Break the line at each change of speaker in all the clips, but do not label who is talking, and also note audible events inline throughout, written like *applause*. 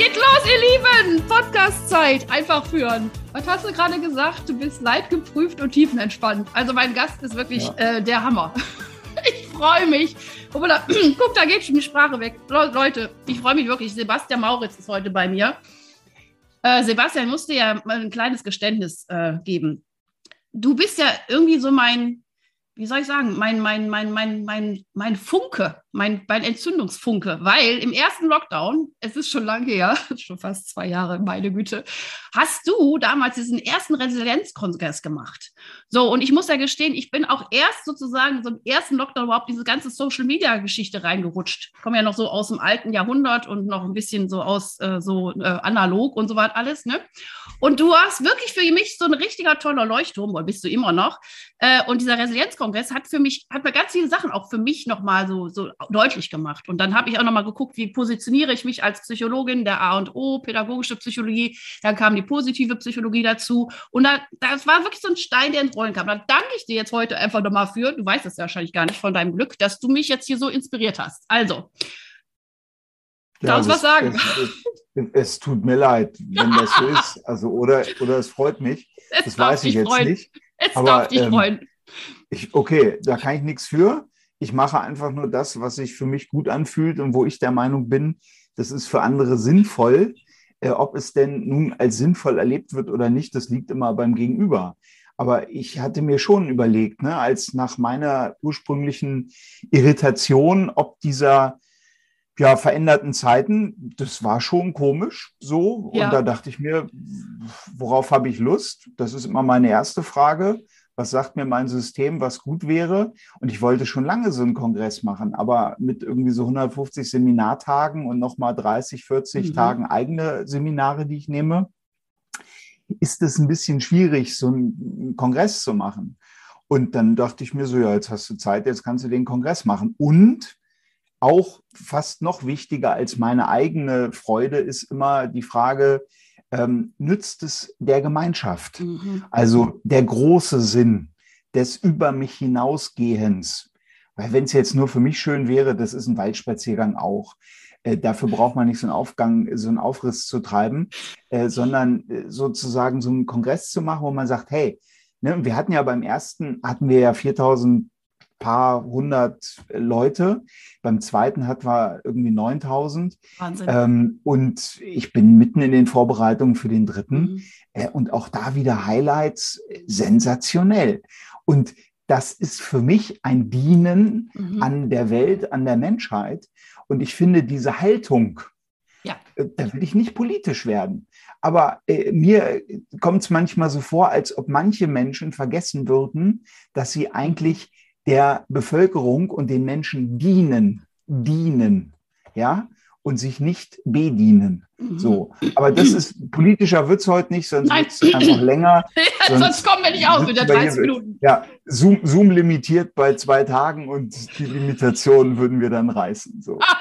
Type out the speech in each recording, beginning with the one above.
Geht los, ihr Lieben! Podcast-Zeit, einfach führen. Was hast du gerade gesagt? Du bist leidgeprüft und tiefenentspannt. Also mein Gast ist wirklich ja. äh, der Hammer. *laughs* Ich freue mich. Guck, *clears throat* da, guck, da geht schon die Sprache weg. Leute, ich freue mich wirklich. Sebastian Mauritz ist heute bei mir. Äh, Sebastian musste ja mal ein kleines Geständnis äh, geben. Du bist ja irgendwie so mein, wie soll ich sagen, mein, mein, mein, mein, mein, mein Funke, mein, mein Entzündungsfunke, weil im ersten Lockdown, es ist schon lange her, *laughs* schon fast zwei Jahre, meine Güte, hast du damals diesen ersten Resilienzkongress gemacht. So, und ich muss ja gestehen, ich bin auch erst sozusagen so im ersten Lockdown überhaupt diese ganze Social-Media-Geschichte reingerutscht. Ich komme ja noch so aus dem alten Jahrhundert und noch ein bisschen so aus äh, so äh, analog und so was alles, ne? Und du warst wirklich für mich so ein richtiger toller Leuchtturm, oder bist du immer noch. Äh, und dieser Resilienzkongress hat für mich, hat mir ganz viele Sachen auch für mich nochmal so, so deutlich gemacht. Und dann habe ich auch nochmal geguckt, wie positioniere ich mich als Psychologin, der A und O, pädagogische Psychologie. Dann kam die positive Psychologie dazu. Und da, das war wirklich so ein Stein, der ins Rollen kam. Da danke ich dir jetzt heute einfach nochmal für, du weißt es ja wahrscheinlich gar nicht von deinem Glück, dass du mich jetzt hier so inspiriert hast. Also,
ja, du was sagen? Es, es, es, tut mir leid, wenn das so ist. *laughs* Also, oder, oder es freut mich. Es das weiß ich jetzt freuen. nicht.
Es aber, darf dich ähm, freuen.
Ich, okay, da kann ich nichts für. Ich mache einfach nur das, was sich für mich gut anfühlt und wo ich der Meinung bin, das ist für andere sinnvoll. Äh, ob es denn nun als sinnvoll erlebt wird oder nicht, das liegt immer beim Gegenüber. Aber ich hatte mir schon überlegt, ne, als nach meiner ursprünglichen Irritation, ob dieser ja, veränderten Zeiten, das war schon komisch so. Ja. Und da dachte ich mir, worauf habe ich Lust? Das ist immer meine erste Frage was sagt mir mein System, was gut wäre. Und ich wollte schon lange so einen Kongress machen, aber mit irgendwie so 150 Seminartagen und nochmal 30, 40 mhm. Tagen eigene Seminare, die ich nehme, ist es ein bisschen schwierig, so einen Kongress zu machen. Und dann dachte ich mir so, ja, jetzt hast du Zeit, jetzt kannst du den Kongress machen. Und auch fast noch wichtiger als meine eigene Freude ist immer die Frage, ähm, nützt es der Gemeinschaft. Mhm. Also der große Sinn des Über mich hinausgehens. Weil wenn es jetzt nur für mich schön wäre, das ist ein Waldspaziergang auch. Äh, dafür braucht man nicht so einen Aufgang, so einen Aufriss zu treiben, äh, sondern äh, sozusagen so einen Kongress zu machen, wo man sagt, hey, ne, wir hatten ja beim ersten, hatten wir ja 4000 paar hundert Leute. Beim zweiten hatten wir irgendwie 9000. Wahnsinn. Ähm, und ich bin mitten in den Vorbereitungen für den dritten. Mhm. Äh, und auch da wieder Highlights sensationell. Und das ist für mich ein Dienen mhm. an der Welt, an der Menschheit. Und ich finde diese Haltung, ja. Äh, da will ich nicht politisch werden. Aber äh, mir kommt es manchmal so vor, als ob manche Menschen vergessen würden, dass sie eigentlich der Bevölkerung und den Menschen dienen, dienen, ja, und sich nicht bedienen. So, aber das ist politischer wird es heute nicht, sonst wird es einfach länger. *laughs*
Sonst, sonst, kommen wir nicht aus mit der 30 Minuten.
Ja, Zoom, Zoom, limitiert bei zwei Tagen und die Limitation würden wir dann reißen. So. Ah,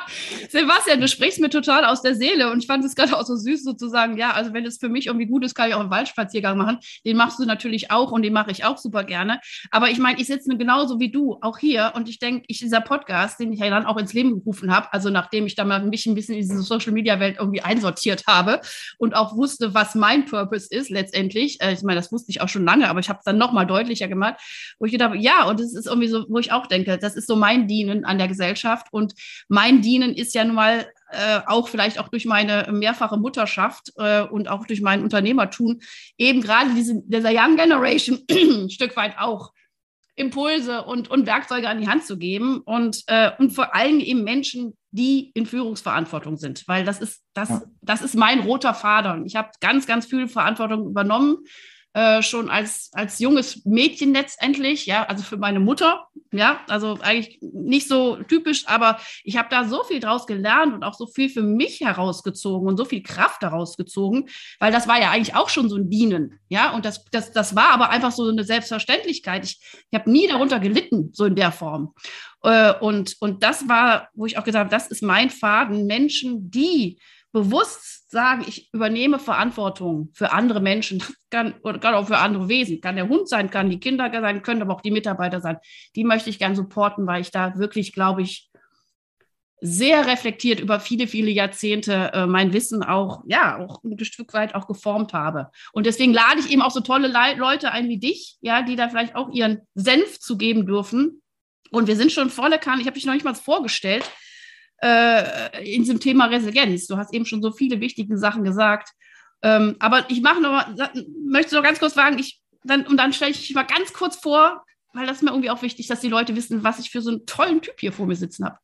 Sebastian, du sprichst mir total aus der Seele und ich fand es gerade auch so süß sozusagen, ja, also wenn es für mich irgendwie gut ist, kann ich auch einen Waldspaziergang machen. Den machst du natürlich auch und den mache ich auch super gerne. Aber ich meine, ich sitze genauso wie du auch hier und ich denke, ich dieser Podcast, den ich ja dann auch ins Leben gerufen habe, also nachdem ich da mal mich ein bisschen in diese Social Media Welt irgendwie einsortiert einsortiert habe und auch wusste, was mein Purpose ist letztendlich. Äh, ich meine, das wusste ich auch schon lange, aber ich habe es dann nochmal deutlicher gemacht, wo ich gedacht habe, ja, und das ist irgendwie so, wo ich auch denke, das ist so mein Dienen an der Gesellschaft und mein Dienen ist ja nun mal äh, auch vielleicht auch durch meine mehrfache Mutterschaft äh, und auch durch mein Unternehmertum eben gerade diese, dieser Young Generation *clears throat* ein Stück weit auch Impulse und, und Werkzeuge an die Hand zu geben und, äh, und vor allem eben Menschen, die in Führungsverantwortung sind, weil das ist, das, ja. das ist mein roter Faden. Ich habe ganz, ganz viel Verantwortung übernommen äh, schon als, als junges Mädchen letztendlich, ja, also für meine Mutter, ja, also eigentlich nicht so typisch, aber ich habe da so viel draus gelernt und auch so viel für mich herausgezogen und so viel Kraft daraus gezogen, weil das war ja eigentlich auch schon so ein Dienen, ja, und das, das, das war aber einfach so eine Selbstverständlichkeit. Ich, ich habe nie darunter gelitten, so in der Form. Äh, und, und das war, wo ich auch gesagt habe, das ist mein Faden, Menschen, die bewusst sagen, ich übernehme Verantwortung für andere Menschen, kann, oder kann auch für andere Wesen, kann der Hund sein, kann die Kinder sein, können aber auch die Mitarbeiter sein, die möchte ich gern supporten, weil ich da wirklich, glaube ich, sehr reflektiert über viele, viele Jahrzehnte äh, mein Wissen auch, ja, auch ein Stück weit auch geformt habe. Und deswegen lade ich eben auch so tolle Le Leute ein wie dich, ja, die da vielleicht auch ihren Senf zu geben dürfen. Und wir sind schon volle Kanne, ich habe dich noch nicht mal vorgestellt, äh, in diesem Thema Resilienz. Du hast eben schon so viele wichtige Sachen gesagt. Ähm, aber ich mache noch, möchte noch ganz kurz fragen, ich, dann, und dann stelle ich dich mal ganz kurz vor, weil das ist mir irgendwie auch wichtig, dass die Leute wissen, was ich für so einen tollen Typ hier vor mir sitzen habe.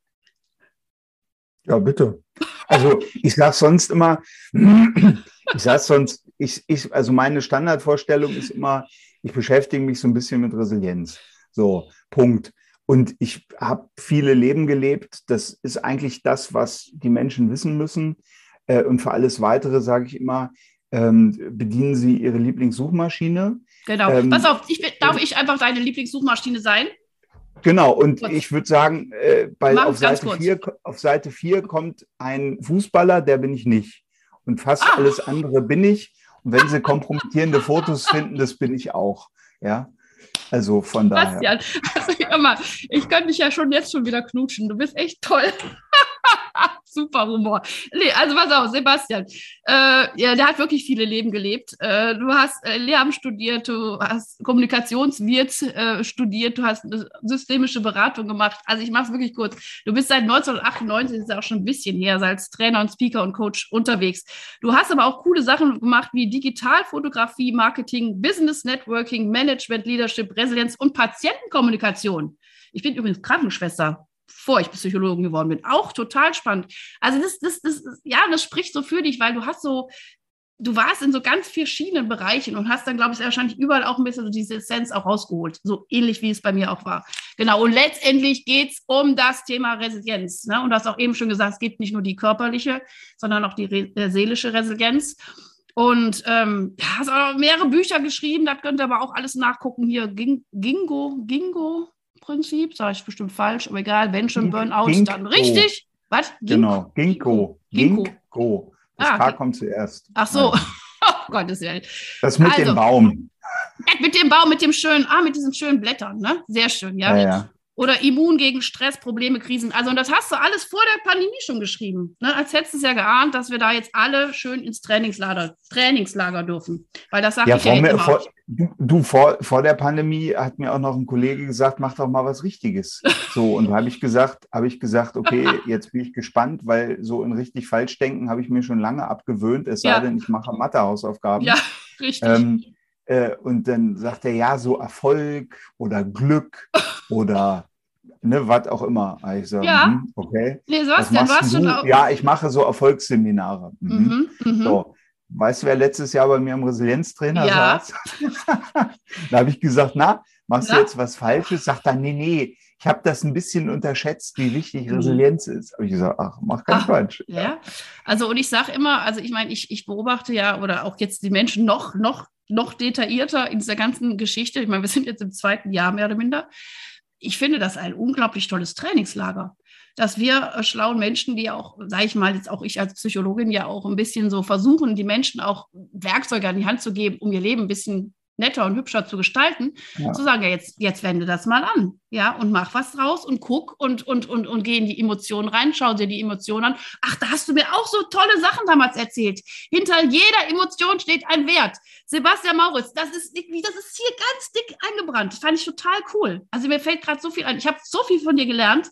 Ja, bitte. Also ich sage sonst immer, ich sage sonst, ich, ich, also meine Standardvorstellung ist immer, ich beschäftige mich so ein bisschen mit Resilienz. So, Punkt. Und ich habe viele Leben gelebt. Das ist eigentlich das, was die Menschen wissen müssen. Äh, und für alles Weitere sage ich immer, ähm, bedienen Sie Ihre Lieblingssuchmaschine.
Genau. Ähm, Pass auf, ich, darf ich einfach deine Lieblingssuchmaschine sein?
Genau, und Gut. ich würde sagen, äh, bei, auf, Seite 4, auf Seite 4 kommt ein Fußballer, der bin ich nicht. Und fast ah. alles andere bin ich. Und wenn Sie kompromittierende Fotos finden, das bin ich auch. Ja. Also von daher.
Bastian, also *laughs* immer, ich könnte dich ja schon jetzt schon wieder knutschen. Du bist echt toll. *laughs* Super Humor. Nee, also pass auf, Sebastian. Äh, ja, der hat wirklich viele Leben gelebt. Äh, du hast äh, Lehramt studiert, du hast Kommunikationswirt äh, studiert, du hast systemische Beratung gemacht. Also ich mache es wirklich kurz. Du bist seit 1998, das ist auch schon ein bisschen her, als Trainer und Speaker und Coach unterwegs. Du hast aber auch coole Sachen gemacht wie Digitalfotografie, Marketing, Business Networking, Management, Leadership, Resilienz und Patientenkommunikation. Ich bin übrigens Krankenschwester bevor ich Psychologin geworden bin. Auch total spannend. Also das, das, das, ja, das spricht so für dich, weil du hast so, du warst in so ganz verschiedenen Bereichen und hast dann, glaube ich, wahrscheinlich überall auch ein bisschen so diese Essenz auch rausgeholt. So ähnlich, wie es bei mir auch war. Genau. Und letztendlich geht es um das Thema Resilienz. Ne? Und du hast auch eben schon gesagt, es gibt nicht nur die körperliche, sondern auch die äh, seelische Resilienz. Und ähm, hast auch mehrere Bücher geschrieben, das könnt ihr aber auch alles nachgucken. Hier, Gingo, Gingo, Prinzip, sage ich bestimmt falsch, aber egal, wenn schon Burnout, Ginkgo. dann richtig.
Was? Genau, Ginkgo. Ginkgo. Ginkgo. Das ah, K kommt zuerst.
Ach so. *laughs* oh Gottes Willen.
Das mit also, dem Baum. *laughs*
Mit dem Baum, mit dem schönen, ah, mit diesen schönen Blättern, ne? Sehr schön, ja. ja, ja oder immun gegen Stress, Probleme, Krisen. Also, und das hast du alles vor der Pandemie schon geschrieben. Ne? Als hättest du es ja geahnt, dass wir da jetzt alle schön ins Trainingslager, Trainingslager dürfen. Weil das sage ja, ich ja
mir, vor, du, vor, vor der Pandemie hat mir auch noch ein Kollege gesagt, mach doch mal was Richtiges. *laughs* So, und da habe ich gesagt, habe ich gesagt, okay, jetzt bin ich gespannt, weil so in richtig falsch denken habe ich mir schon lange abgewöhnt, es ja. sei denn, ich mache Mathehausaufgaben. Ja, *laughs* richtig. Ähm, äh, und dann sagt er, ja, so Erfolg oder Glück *laughs* oder ne, was auch immer. Ich so, ja. Mh, okay. Nee, was du? Schon ja, ich mache so Erfolgsseminare. Mhm. Mhm, mh. so. Weißt du, wer letztes Jahr bei mir im Resilienztrainer ja. saß? *laughs* da habe ich gesagt, na, machst ja. du jetzt was Falsches? Sagt er, nee, nee, ich habe das ein bisschen unterschätzt, wie wichtig mhm. Resilienz ist. Habe ich gesagt, ach, mach keinen ach, Quatsch.
Ja, also und ich sage immer, also ich meine, ich, ich beobachte ja, oder auch jetzt die Menschen noch, noch noch detaillierter in dieser ganzen Geschichte. Ich meine, wir sind jetzt im zweiten Jahr mehr oder minder. Ich finde das ein unglaublich tolles Trainingslager, dass wir äh, schlauen Menschen, die auch, sage ich mal, jetzt auch ich als Psychologin ja auch ein bisschen so versuchen, die Menschen auch Werkzeuge an die Hand zu geben, um ihr Leben ein bisschen netter und hübscher zu gestalten, ja. zu sagen, ja, jetzt, jetzt wende das mal an, ja, und mach was draus und guck und, und, und, und geh in die Emotionen rein, schau dir die Emotionen an. Ach, da hast du mir auch so tolle Sachen damals erzählt. Hinter jeder Emotion steht ein Wert. Sebastian Mauritz, das ist, das ist hier ganz dick eingebrannt. Das fand ich total cool. Also mir fällt gerade so viel ein. Ich habe so viel von dir gelernt.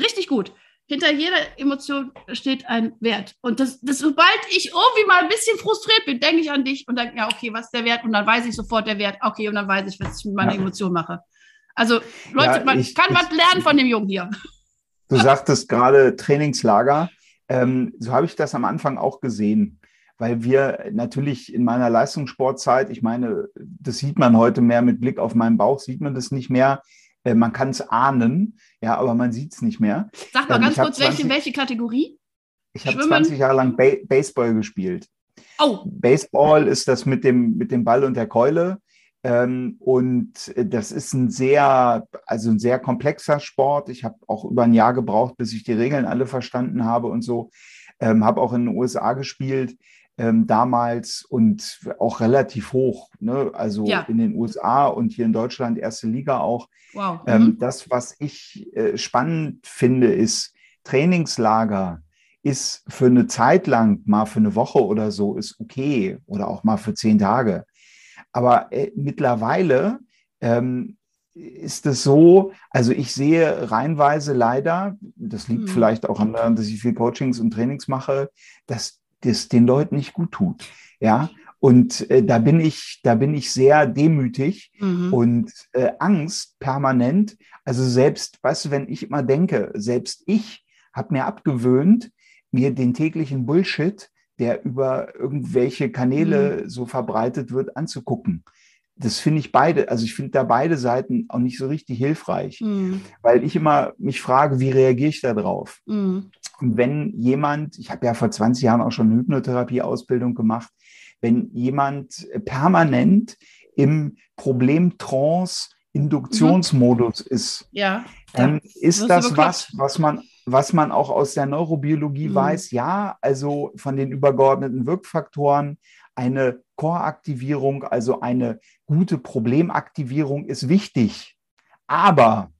Richtig gut hinter jeder Emotion steht ein Wert. Und das, das, sobald ich irgendwie mal ein bisschen frustriert bin, denke ich an dich und denke, ja, okay, was ist der Wert? Und dann weiß ich sofort der Wert, okay, und dann weiß ich, was ich mit meiner ja. Emotion mache. Also, Leute, ja, man ich, kann ich, was lernen von dem Jungen hier.
Du sagtest gerade Trainingslager. Ähm, so habe ich das am Anfang auch gesehen weil wir natürlich in meiner Leistungssportzeit, ich meine, das sieht man heute mehr mit Blick auf meinen Bauch, sieht man das nicht mehr. Äh, man kann es ahnen, ja, aber man sieht es nicht mehr.
Sag mal ähm, ganz kurz, 20, welche, welche Kategorie?
Ich habe 20 Jahre lang ba Baseball gespielt. Oh. Baseball ist das mit dem, mit dem Ball und der Keule. Ähm, und das ist ein sehr, also ein sehr komplexer Sport. Ich habe auch über ein Jahr gebraucht, bis ich die Regeln alle verstanden habe und so. Ähm, habe auch in den USA gespielt ähm, damals und auch relativ hoch. Ne? Also ja. in den USA und hier in Deutschland erste Liga auch. Wow. Ähm, mhm. das, was ich äh, spannend finde, ist Trainingslager ist für eine Zeit lang, mal für eine Woche oder so, ist okay oder auch mal für zehn Tage. Aber äh, mittlerweile ähm, ist es so, also ich sehe reinweise leider, das liegt mhm. vielleicht auch an daran, dass ich viel Coachings und Trainings mache, dass das den Leuten nicht gut tut. Ja, und äh, da bin ich, da bin ich sehr demütig mhm. und äh, Angst permanent. Also selbst, weißt du, wenn ich immer denke, selbst ich habe mir abgewöhnt, mir den täglichen Bullshit, der über irgendwelche Kanäle mhm. so verbreitet wird, anzugucken. Das finde ich beide, also ich finde da beide Seiten auch nicht so richtig hilfreich, mhm. weil ich immer mich frage, wie reagiere ich da drauf? Mhm. Und wenn jemand, ich habe ja vor 20 Jahren auch schon eine Hypnotherapie-Ausbildung gemacht, wenn jemand permanent im Problemtrance Induktionsmodus mhm. ist, ja, dann ist das was, was man was man auch aus der Neurobiologie mhm. weiß, ja, also von den übergeordneten Wirkfaktoren, eine Core-Aktivierung, also eine gute Problemaktivierung ist wichtig. Aber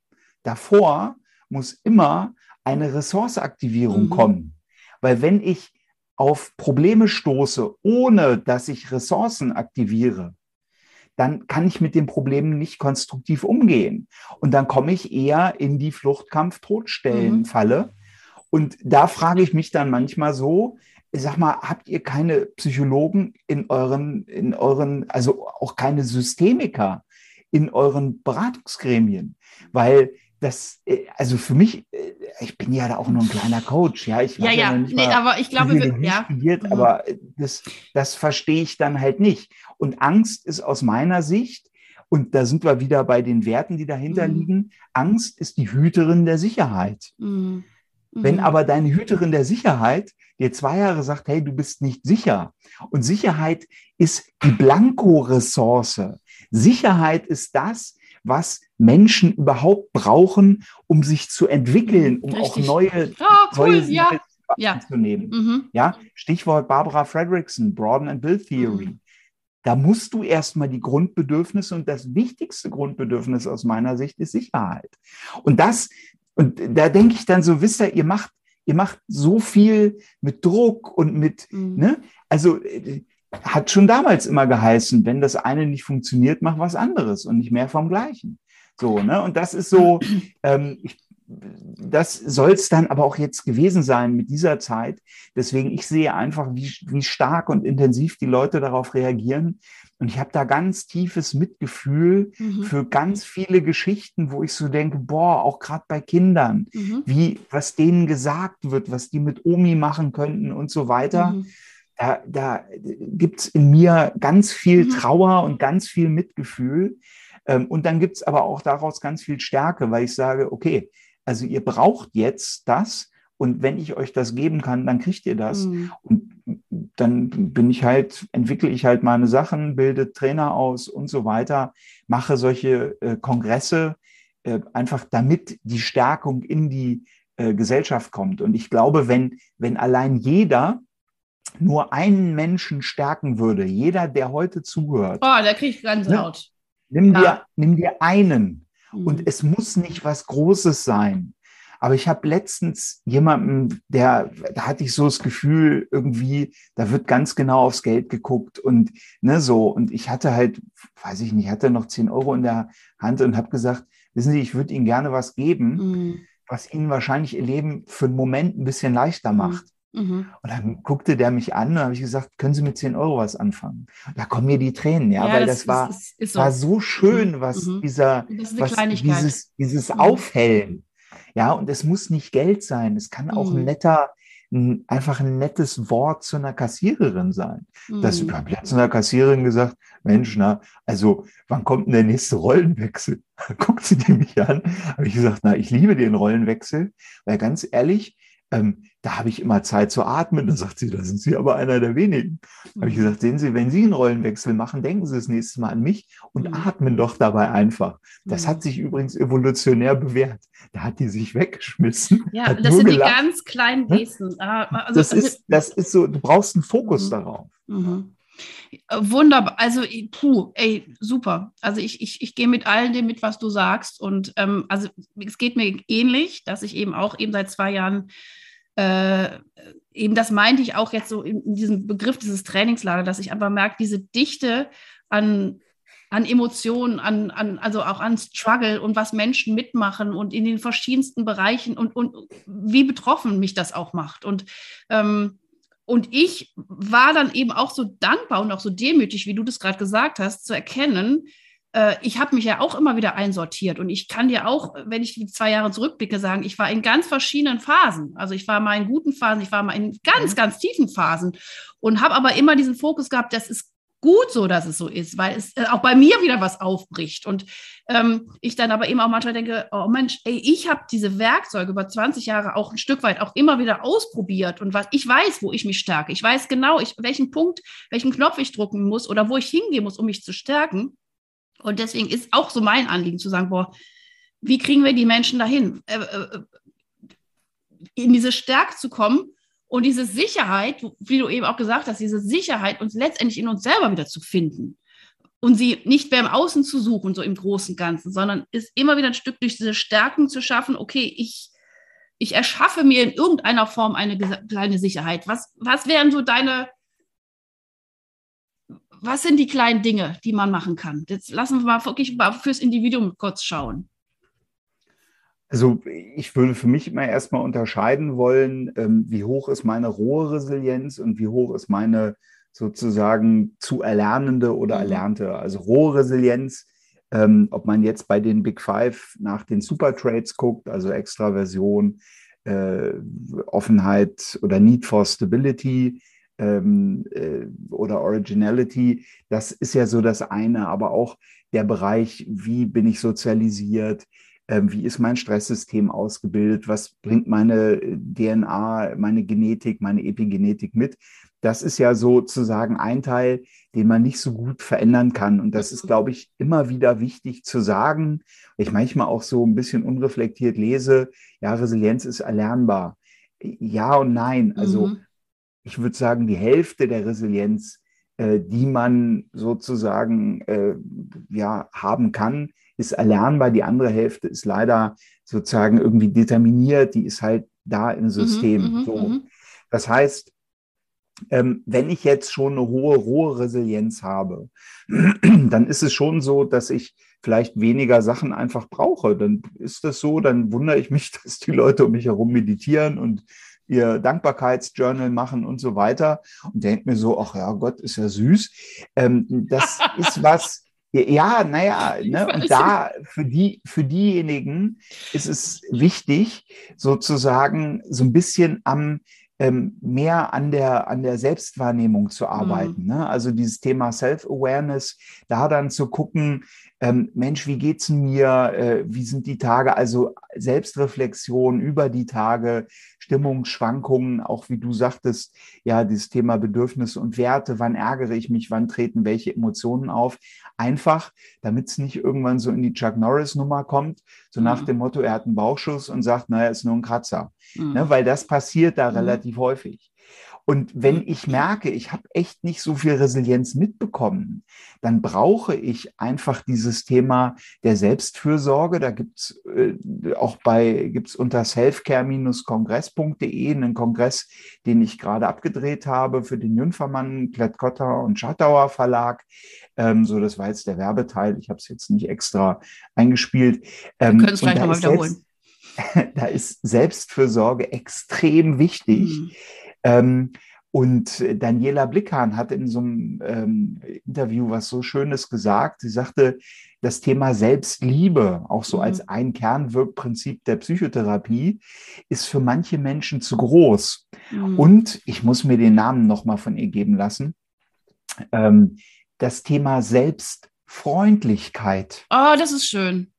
davor muss immer eine Ressourceaktivierung mhm. kommen. Weil wenn ich auf Probleme stoße, ohne dass ich Ressourcen aktiviere, dann kann ich mit den Problemen nicht konstruktiv umgehen. Und dann komme ich eher in die Fluchtkampf-Todstellen-Falle. Mhm. Und da frage ich mich dann manchmal so, sag mal, habt ihr keine Psychologen in euren, in euren, also auch keine Systemiker in euren Beratungsgremien? Weil das, äh, also für mich, äh, ich bin ja da auch nur ein kleiner Coach, ja. Ich
ja, ja, nee, aber ich glaube, wir,
ja. Studiert, mhm. aber das, das verstehe ich dann halt nicht. Und Angst ist aus meiner Sicht, und da sind wir wieder bei den Werten, die dahinter mhm. liegen, Angst ist die Hüterin der Sicherheit. Mhm. Wenn mhm. aber deine Hüterin der Sicherheit dir zwei Jahre sagt, hey, du bist nicht sicher. Und Sicherheit ist die Blanko-Ressource. Sicherheit ist das, was Menschen überhaupt brauchen, um sich zu entwickeln, um Richtig. auch neue,
oh, cool, neue ja. ja.
zu nehmen. Mhm. Ja, Stichwort Barbara Fredrickson, Broaden and Build Theory. Mhm. Da musst du erstmal die Grundbedürfnisse und das wichtigste Grundbedürfnis aus meiner Sicht ist Sicherheit. Und das, und da denke ich dann so, wisst ihr, ihr macht, ihr macht so viel mit Druck und mit, mhm. ne? Also äh, hat schon damals immer geheißen, wenn das eine nicht funktioniert, mach was anderes und nicht mehr vom Gleichen. So, ne? Und das ist so, *clears throat* ähm, ich, das soll es dann aber auch jetzt gewesen sein mit dieser Zeit. Deswegen, ich sehe einfach, wie, wie stark und intensiv die Leute darauf reagieren. Und ich habe da ganz tiefes Mitgefühl mhm. für ganz viele Geschichten, wo ich so denke, boah, auch gerade bei Kindern, mhm. wie, was denen gesagt wird, was die mit Omi machen könnten und so weiter. Mhm da, da gibt es in mir ganz viel mhm. Trauer und ganz viel Mitgefühl. Ähm, und dann gibt es aber auch daraus ganz viel Stärke, weil ich sage, okay, also ihr braucht jetzt das und wenn ich euch das geben kann, dann kriegt ihr das. Mhm. Und dann bin ich halt, entwickle ich halt meine Sachen, bilde Trainer aus und so weiter, mache solche äh, Kongresse, äh, einfach damit die Stärkung in die äh, Gesellschaft kommt. Und ich glaube, wenn, wenn allein jeder nur einen Menschen stärken würde, jeder, der heute zuhört.
Oh, der kriegt ganz ne? laut.
Nimm, ja. dir, nimm dir einen. Mhm. Und es muss nicht was Großes sein. Aber ich habe letztens jemanden, der, da hatte ich so das Gefühl, irgendwie, da wird ganz genau aufs Geld geguckt und ne, so. Und ich hatte halt, weiß ich nicht, hatte noch 10 Euro in der Hand und habe gesagt, wissen Sie, ich würde Ihnen gerne was geben, mhm. was Ihnen wahrscheinlich Ihr Leben für einen Moment ein bisschen leichter mhm. macht. Mhm. Und dann guckte der mich an und habe ich gesagt, können Sie mit 10 Euro was anfangen? Da kommen mir die Tränen, ja, ja weil das, das war, ist, ist so. war so schön, mhm. was mhm. dieser, was, dieses, dieses mhm. Aufhellen. Ja, und es muss nicht Geld sein. Es kann auch ein mhm. netter, ein, einfach ein nettes Wort zu einer Kassiererin sein. Mhm. Das ich habe zu einer Kassiererin gesagt, Mensch, na, also wann kommt denn der nächste Rollenwechsel? *laughs* Guckt sie die mich an, habe ich gesagt, na, ich liebe den Rollenwechsel, weil ganz ehrlich, ähm, da habe ich immer Zeit zu atmen. Da sagt sie, da sind Sie aber einer der wenigen. Da habe ich mhm. gesagt, sehen Sie, wenn Sie einen Rollenwechsel machen, denken Sie das nächste Mal an mich und mhm. atmen doch dabei einfach. Das hat mhm. sich übrigens evolutionär bewährt. Da hat die sich weggeschmissen.
Ja, das sind gelacht. die ganz kleinen Gesten.
Ah, also, das, also ist, das ist so, du brauchst einen Fokus mhm. darauf.
Mhm. Wunderbar, also puh, ey, super. Also ich, ich, ich gehe mit allen dem mit, was du sagst. Und ähm, also es geht mir ähnlich, dass ich eben auch eben seit zwei Jahren äh, eben das meinte ich auch jetzt so in, in diesem Begriff dieses Trainingslager, dass ich einfach merke, diese Dichte an, an Emotionen, an, an, also auch an Struggle und was Menschen mitmachen und in den verschiedensten Bereichen und, und wie betroffen mich das auch macht. Und ähm, und ich war dann eben auch so dankbar und auch so demütig, wie du das gerade gesagt hast, zu erkennen, äh, ich habe mich ja auch immer wieder einsortiert und ich kann dir auch, wenn ich die zwei Jahre zurückblicke, sagen, ich war in ganz verschiedenen Phasen. Also ich war mal in guten Phasen, ich war mal in ganz, mhm. ganz tiefen Phasen und habe aber immer diesen Fokus gehabt, das ist gut so, dass es so ist, weil es äh, auch bei mir wieder was aufbricht. Und ähm, ich dann aber eben auch manchmal denke, oh Mensch, ey, ich habe diese Werkzeuge über 20 Jahre auch ein Stück weit auch immer wieder ausprobiert und was ich weiß, wo ich mich stärke. Ich weiß genau, ich, welchen Punkt, welchen Knopf ich drücken muss oder wo ich hingehen muss, um mich zu stärken. Und deswegen ist auch so mein Anliegen zu sagen, boah, wie kriegen wir die Menschen dahin, äh, äh, in diese Stärke zu kommen und diese Sicherheit, wie du eben auch gesagt hast, diese Sicherheit uns letztendlich in uns selber wieder zu finden und sie nicht mehr im Außen zu suchen, so im großen Ganzen, sondern ist immer wieder ein Stück durch diese Stärken zu schaffen, okay, ich, ich erschaffe mir in irgendeiner Form eine kleine Sicherheit. Was, was wären so deine was sind die kleinen Dinge, die man machen kann? Jetzt lassen wir mal wirklich fürs Individuum kurz schauen.
Also ich würde für mich immer erstmal unterscheiden wollen, ähm, wie hoch ist meine rohe Resilienz und wie hoch ist meine sozusagen zu erlernende oder mhm. erlernte. Also rohe Resilienz, ähm, ob man jetzt bei den Big Five nach den Super Trades guckt, also Extraversion, äh, Offenheit oder Need for Stability, ähm, äh, oder Originality, das ist ja so das eine, aber auch der Bereich, wie bin ich sozialisiert, wie ist mein Stresssystem ausgebildet, was bringt meine DNA, meine Genetik, meine Epigenetik mit. Das ist ja sozusagen ein Teil, den man nicht so gut verändern kann. Und das ist, glaube ich, immer wieder wichtig zu sagen. Ich manchmal auch so ein bisschen unreflektiert lese, ja, Resilienz ist erlernbar. Ja und nein. Also mhm ich würde sagen, die Hälfte der Resilienz, äh, die man sozusagen äh, ja, haben kann, ist erlernbar. Die andere Hälfte ist leider sozusagen irgendwie determiniert, die ist halt da im mhm, System. Mhm, so. Mhm. Das heißt, ähm, wenn ich jetzt schon eine hohe, hohe Resilienz habe, *clears throat* dann ist es schon so, dass ich vielleicht weniger Sachen einfach brauche. Dann ist das so, dann wundere ich mich, *laughs* dass die Leute um mich herum meditieren und ihr Dankbarkeitsjournal machen und so weiter und denkt mir so, ach ja, Gott ist ja süß. Ähm, das *laughs* ist was, ja, naja, ne, und da für die, für diejenigen ist es wichtig, sozusagen so ein bisschen am ähm, mehr an der, an der Selbstwahrnehmung zu arbeiten. Mhm. Ne? Also dieses Thema Self-Awareness, da dann zu gucken, ähm, Mensch, wie geht's mir? Äh, wie sind die Tage? Also Selbstreflexion über die Tage, Stimmungsschwankungen, auch wie du sagtest, ja, dieses Thema Bedürfnisse und Werte, wann ärgere ich mich, wann treten welche Emotionen auf? Einfach, damit es nicht irgendwann so in die Chuck Norris-Nummer kommt, so mhm. nach dem Motto, er hat einen Bauchschuss und sagt, naja, ist nur ein Kratzer. Mhm. Ne, weil das passiert da mhm. relativ häufig. Und wenn mhm. ich merke, ich habe echt nicht so viel Resilienz mitbekommen, dann brauche ich einfach dieses Thema der Selbstfürsorge. Da gibt's äh, auch bei, gibt's unter selfcare-kongress.de einen Kongress, den ich gerade abgedreht habe für den Jünfermann, Klettkotter und Schattauer Verlag. Ähm, so, das war jetzt der Werbeteil. Ich habe es jetzt nicht extra eingespielt.
Ähm, Wir können es gleich nochmal wiederholen. *laughs*
da ist Selbstfürsorge extrem wichtig. Mhm. Ähm, Und Daniela Blickhahn hat in so einem ähm, Interview was so Schönes gesagt. Sie sagte, das Thema Selbstliebe, auch so mhm. als ein Kernwirkprinzip der Psychotherapie, ist für manche Menschen zu groß. Mhm. Und ich muss mir den Namen nochmal von ihr geben lassen. Ähm, das Thema Selbstfreundlichkeit.
Oh, das ist schön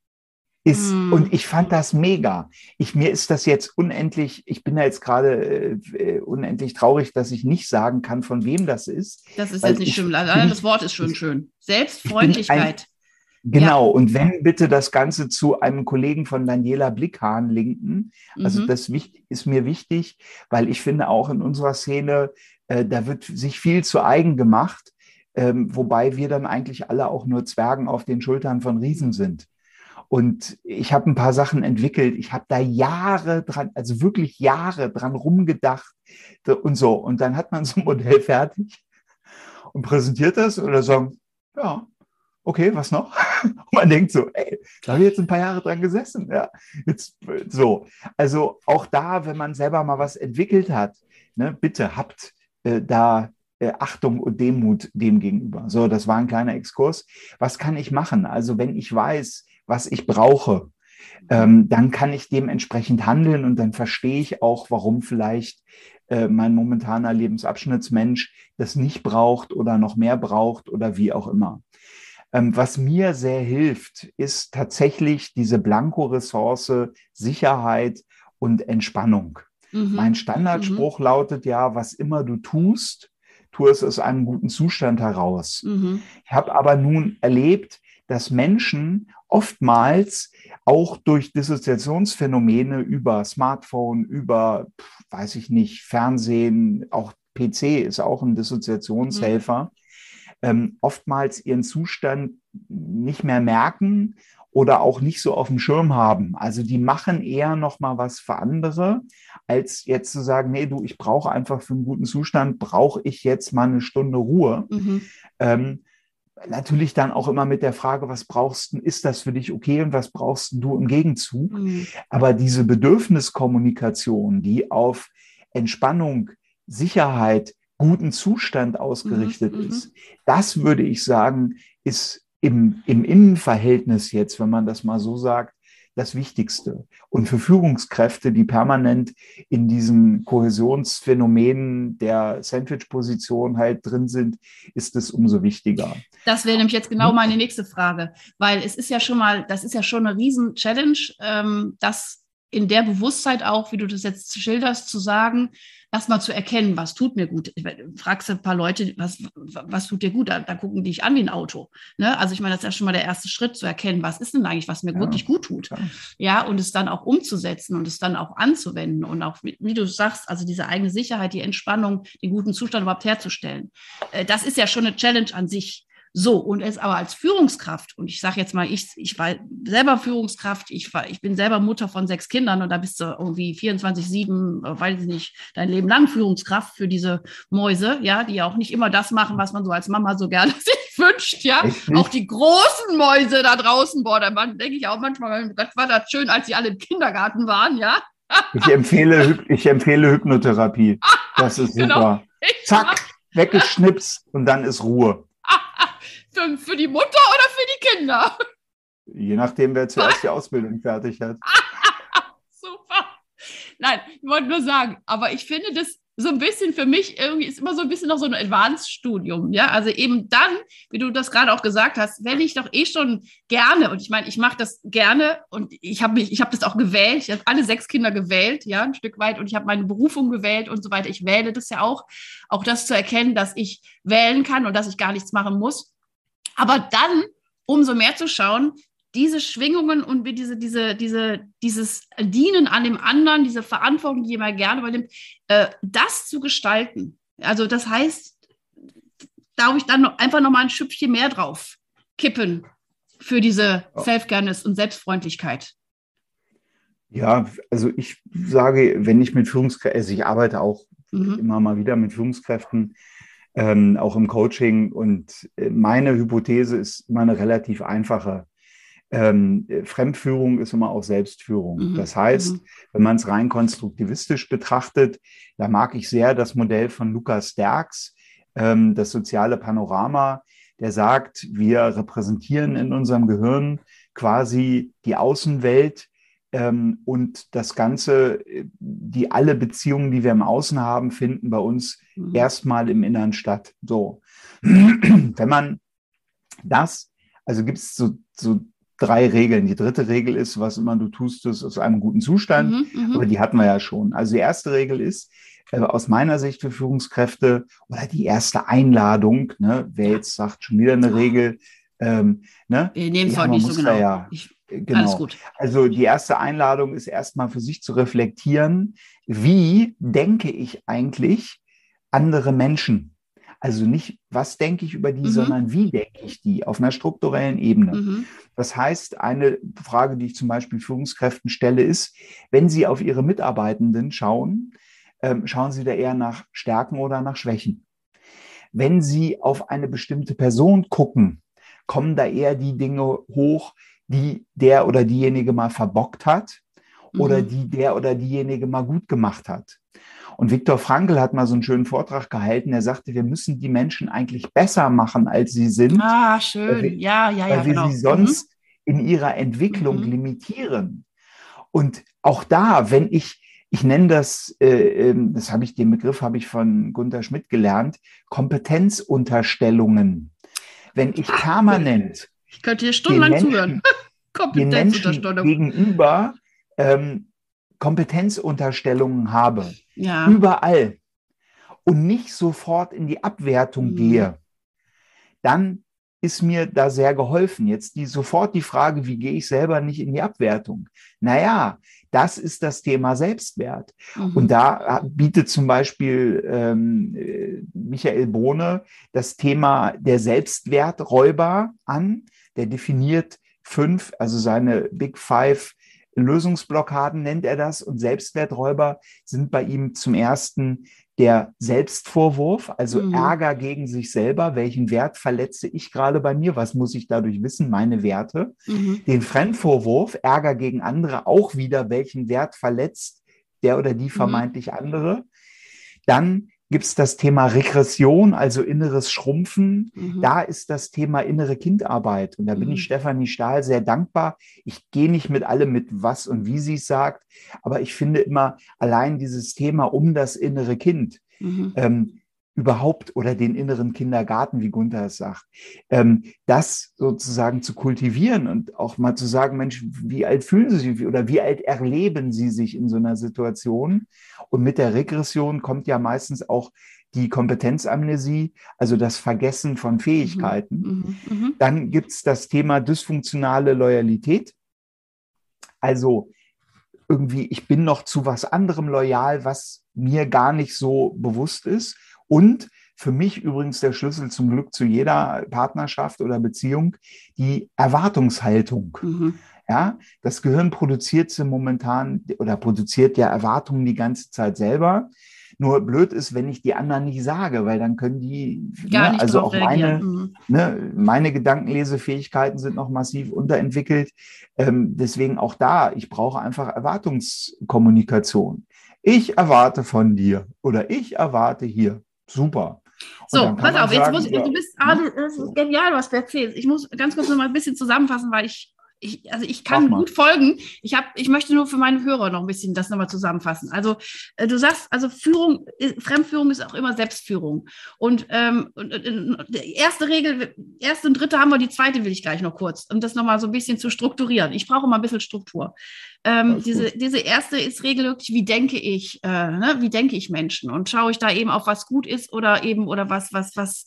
ist, mm. und ich fand das mega. Ich, mir ist das jetzt unendlich, ich bin da jetzt gerade äh, unendlich traurig, dass ich nicht sagen kann, von wem das ist.
Das ist jetzt nicht schön. Allein das *laughs* Wort ist schon schön. Selbstfreundlichkeit.
Ein, genau, ja. und wenn bitte das Ganze zu einem Kollegen von Daniela Blickhahn linken. Also mhm. das ist mir wichtig, weil ich finde auch in unserer Szene, äh, da wird sich viel zu eigen gemacht. Ähm, wobei wir dann eigentlich alle auch nur Zwergen auf den Schultern von Riesen sind. Und ich habe ein paar Sachen entwickelt. Ich habe da Jahre dran, also wirklich Jahre dran rumgedacht und so. Und dann hat man so ein Modell *laughs* fertig und präsentiert das oder sagen, ja, okay, was noch? *laughs* Und man denkt so, ey, da habe ich jetzt ein paar Jahre dran gesessen. Ja, jetzt so. Also auch da, wenn man selber mal was entwickelt hat, ne, bitte habt äh, da äh, Achtung und Demut dem gegenüber. So, das war ein kleiner Exkurs. Was kann ich machen? Also wenn ich weiß, was ich brauche, ähm, dann kann ich dementsprechend handeln und dann verstehe ich auch, warum vielleicht äh, mein momentaner Lebensabschnittsmensch das nicht braucht oder noch mehr braucht oder wie auch immer. Ähm, was mir sehr hilft, ist tatsächlich diese Blanko-Ressource Sicherheit und Entspannung. Mhm. Mein Standardspruch mhm. lautet ja, was immer du tust, tu es aus einem guten Zustand heraus. Mhm. Ich habe aber nun erlebt, dass Menschen oftmals auch durch Dissoziationsphänomene über Smartphone, über, weiß ich nicht, Fernsehen, auch PC ist auch ein Dissoziationshelfer, mhm. ähm, oftmals ihren Zustand nicht mehr merken oder auch nicht so auf dem Schirm haben. Also die machen eher noch mal was für andere, als jetzt zu sagen, nee, du, ich brauche einfach für einen guten Zustand, brauche ich jetzt mal eine Stunde Ruhe. Mhm. Ähm, natürlich dann auch immer mit der Frage, was brauchst du, ist das für dich okay und was brauchst du im Gegenzug? Mhm. Aber diese Bedürfniskommunikation, die auf Entspannung, Sicherheit, guten Zustand ausgerichtet mhm, ist, das würde ich sagen, ist im, im Innenverhältnis jetzt, wenn man das mal so sagt, das Wichtigste. Und für Führungskräfte, die permanent in diesen Kohäsionsphänomenen der Sandwich-Position halt drin sind, ist es umso wichtiger.
Das wäre nämlich jetzt genau meine nächste Frage, weil es ist ja schon mal, das ist ja schon eine Riesen-Challenge, ähm, das in der Bewusstheit auch, wie du das jetzt schilderst, zu sagen, erstmal zu erkennen, was tut mir gut. Fragst ein paar Leute, was, was tut dir gut? Da, da gucken die dich an wie ein Auto. Ne? Also ich meine, das ist ja schon mal der erste Schritt, zu erkennen, was ist denn eigentlich, was mir ja, wirklich gut tut. Klar. Ja, und es dann auch umzusetzen und es dann auch anzuwenden und auch, wie du sagst, also diese eigene Sicherheit, die Entspannung, den guten Zustand überhaupt herzustellen. Äh, das ist ja schon eine Challenge an sich. So, und es aber als Führungskraft, und ich sage jetzt mal, ich, ich war selber Führungskraft, ich, war, ich bin selber Mutter von sechs Kindern und da bist du irgendwie 24-7, äh, weiß ich nicht, dein Leben lang Führungskraft für diese Mäuse, ja, die ja auch nicht immer das machen, was man so als Mama so gerne *laughs* sich wünscht, ja. Auch die großen Mäuse da draußen, boah, da denke ich auch manchmal, Gott, war das schön, als sie alle im Kindergarten waren, ja.
Ich empfehle, ich empfehle Hypnotherapie. *laughs* Das ist genau. super. Zack, weggeschnipst und dann ist Ruhe.
Für, für die Mutter oder für die Kinder?
Je nachdem, wer zuerst die Ausbildung fertig hat. *laughs*
Super. Nein, ich wollte nur sagen, aber ich finde das so ein bisschen für mich irgendwie ist immer so ein bisschen noch so ein Advanced-Studium, ja. Also eben dann, wie du das gerade auch gesagt hast, wenn ich doch eh schon gerne, und ich meine, ich mache das gerne und ich habe mich, ich habe das auch gewählt, ich habe alle sechs Kinder gewählt, ja, ein Stück weit, und ich habe meine Berufung gewählt und so weiter. Ich wähle das ja auch, auch das zu erkennen, dass ich wählen kann und dass ich gar nichts machen muss. Aber dann umso mehr zu schauen, diese Schwingungen und diese, diese, diese, dieses Dienen an dem anderen, diese Verantwortung, die jemand gerne übernimmt, äh, das zu gestalten. Also das heißt, darf ich dann noch, einfach noch mal ein Schüppchen mehr drauf kippen für diese Self-Fairness und Selbstfreundlichkeit.
Ja, also ich sage, wenn ich mit Führungskräften, also ich arbeite auch mhm. immer mal wieder mit Führungskräften, ähm, auch im Coaching. Und äh, meine Hypothese ist immer eine relativ einfache. ähm, Fremdführung ist immer auch Selbstführung. Mhm. Das heißt, mhm. wenn man es rein konstruktivistisch betrachtet, da mag ich sehr das Modell von Lukas Derks, ähm, das soziale Panorama, der sagt, wir repräsentieren in unserem Gehirn quasi die Außenwelt ähm, und das Ganze, die alle Beziehungen, die wir im Außen haben, finden bei uns mhm. erstmal im Innern statt. So. *clears throat* Wenn man das, also gibt es so, so drei Regeln. Die dritte Regel ist, was immer du tust, ist aus einem guten Zustand. Mhm, mhm, aber die hatten wir ja schon. Also die erste Regel ist, äh, aus meiner Sicht für Führungskräfte oder die erste Einladung, ne, wer jetzt sagt, schon wieder eine Regel, ähm, ne?
Wir nehmen es ja, nicht so genau.
Ja, ich, genau. Also die erste Einladung ist erstmal für sich zu reflektieren, wie denke ich eigentlich andere Menschen? Also nicht, was denke ich über die, mhm. sondern wie denke ich die auf einer strukturellen Ebene. Mhm. Das heißt, eine Frage, die ich zum Beispiel Führungskräften stelle, ist, wenn Sie auf Ihre Mitarbeitenden schauen, ähm, schauen Sie da eher nach Stärken oder nach Schwächen. Wenn Sie auf eine bestimmte Person gucken, kommen da eher die Dinge hoch, die der oder diejenige mal verbockt hat oder mhm. die der oder diejenige mal gut gemacht hat. Und Viktor Frankl hat mal so einen schönen Vortrag gehalten. Er sagte, wir müssen die Menschen eigentlich besser machen, als sie sind.
Ah, schön. Wir, ja, ja, ja.
Weil wir genau. sie sonst mhm. in ihrer Entwicklung mhm. limitieren. Und auch da, wenn ich, ich nenne das, äh, ähm, das habe ich, den Begriff habe ich von Gunther Schmidt gelernt, Kompetenzunterstellungen. Wenn ich permanent.
Ich könnte hier stundenlang zuhören. *laughs*
Kompetenzunterstellung. gegenüber ähm, Kompetenzunterstellungen habe, ja. überall und nicht sofort in die Abwertung mhm. gehe, dann ist mir da sehr geholfen. Jetzt die sofort die Frage, wie gehe ich selber nicht in die Abwertung? Naja, das ist das Thema Selbstwert. Mhm. Und da bietet zum Beispiel ähm, Michael Bohne das Thema der Selbstwerträuber an. Der definiert fünf, also seine Big Five Lösungsblockaden nennt er das. Und Selbstwerträuber sind bei ihm zum ersten der Selbstvorwurf, also mhm. Ärger gegen sich selber. Welchen Wert verletze ich gerade bei mir? Was muss ich dadurch wissen? Meine Werte. Mhm. Den Fremdvorwurf, Ärger gegen andere, auch wieder, welchen Wert verletzt der oder die mhm. vermeintlich mhm. andere. Dann gibt es das Thema Regression, also inneres Schrumpfen. Mhm. Da ist das Thema innere Kindarbeit. Und da bin mhm. ich Stefanie Stahl sehr dankbar. Ich gehe nicht mit allem mit, was und wie sie es sagt, aber ich finde immer allein dieses Thema um das innere Kind. Mhm. Ähm, überhaupt oder den inneren Kindergarten, wie Gunther es sagt, ähm, das sozusagen zu kultivieren und auch mal zu sagen, Mensch, wie alt fühlen Sie sich oder wie alt erleben Sie sich in so einer Situation? Und mit der Regression kommt ja meistens auch die Kompetenzamnesie, also das Vergessen von Fähigkeiten. Mhm, mh, mh. Dann gibt es das Thema dysfunktionale Loyalität. Also irgendwie, ich bin noch zu was anderem loyal, was mir gar nicht so bewusst ist. Und für mich übrigens der Schlüssel zum Glück zu jeder Partnerschaft oder Beziehung, die Erwartungshaltung. Mhm. Ja, das Gehirn produziert sie momentan oder produziert ja Erwartungen die ganze Zeit selber. Nur blöd ist, wenn ich die anderen nicht sage, weil dann können die,
Gar ne,
also auch meine, mhm. ne, meine Gedankenlesefähigkeiten sind noch massiv unterentwickelt. Ähm, deswegen auch da, ich brauche einfach Erwartungskommunikation. Ich erwarte von dir oder ich erwarte hier Super.
so, pass auf, jetzt sagen, muss ich, ja, du bist, ah, du, das ist genial, was du erzählst. Ich muss ganz kurz noch mal ein bisschen zusammenfassen, weil ich ich, also ich kann gut folgen. Ich habe, ich möchte nur für meine Hörer noch ein bisschen das nochmal zusammenfassen. Also äh, du sagst, also Führung, äh, Fremdführung ist auch immer Selbstführung. Und, ähm, erste Regel, erste und dritte haben wir, die zweite will ich gleich noch kurz, um das nochmal so ein bisschen zu strukturieren. Ich brauche mal ein bisschen Struktur. Ähm, diese, diese erste ist Regel wirklich, wie denke ich, äh, ne? wie denke ich Menschen und schaue ich da eben auf was gut ist oder eben oder was was was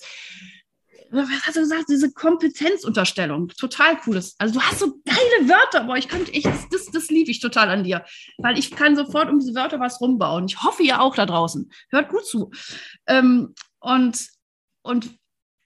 was hast du gesagt, diese Kompetenzunterstellung, total cooles. Also du hast so geile Wörter, aber ich könnte echt, das, das, das liebe ich total an dir, weil ich kann sofort um diese Wörter was rumbauen. Ich hoffe, ihr auch da draußen. Hört gut zu. Ähm, und, und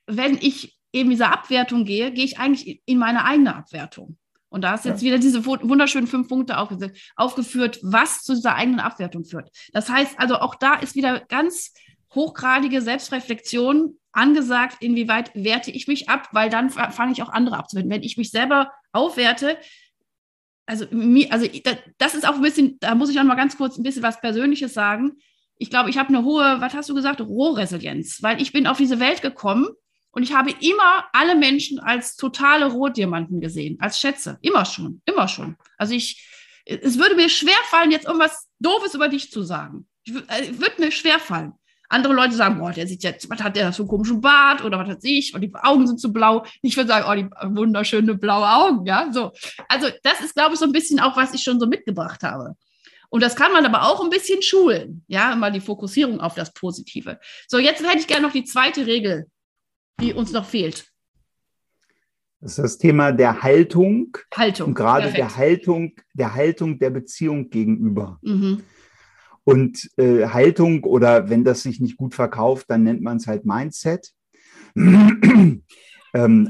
wenn ich eben dieser Abwertung gehe, gehe ich eigentlich in meine eigene Abwertung. Und da ist jetzt wieder diese wunderschönen fünf Punkte aufgeführt, was zu dieser eigenen Abwertung führt. Das heißt also, auch da ist wieder ganz hochgradige Selbstreflexion angesagt, inwieweit werte ich mich ab, weil dann fange ich auch andere abzuwerten. Wenn ich mich selber aufwerte, also, also das ist auch ein bisschen, da muss ich auch mal ganz kurz ein bisschen was Persönliches sagen. Ich glaube, ich habe eine hohe, was hast du gesagt, Rohresilienz, weil ich bin auf diese Welt gekommen und ich habe immer alle Menschen als totale Rohdiamanten gesehen, als Schätze. Immer schon, immer schon. Also ich, es würde mir schwerfallen, jetzt irgendwas Doofes über dich zu sagen. Ich, äh, würde mir schwerfallen. Andere Leute sagen, boah, der sieht jetzt, was hat der so einen komischen Bart oder was hat ich und die Augen sind zu blau. Ich würde sagen, oh, die wunderschöne blaue Augen, ja, so. Also das ist, glaube ich, so ein bisschen auch, was ich schon so mitgebracht habe. Und das kann man aber auch ein bisschen schulen, ja, immer die Fokussierung auf das Positive. So, jetzt hätte ich gerne noch die zweite Regel, die uns noch fehlt.
Das ist das Thema der Haltung.
Haltung.
Und gerade Perfekt. der Haltung, der Haltung der Beziehung gegenüber. Mhm. Und äh, Haltung oder wenn das sich nicht gut verkauft, dann nennt man es halt Mindset. *clears throat* ähm,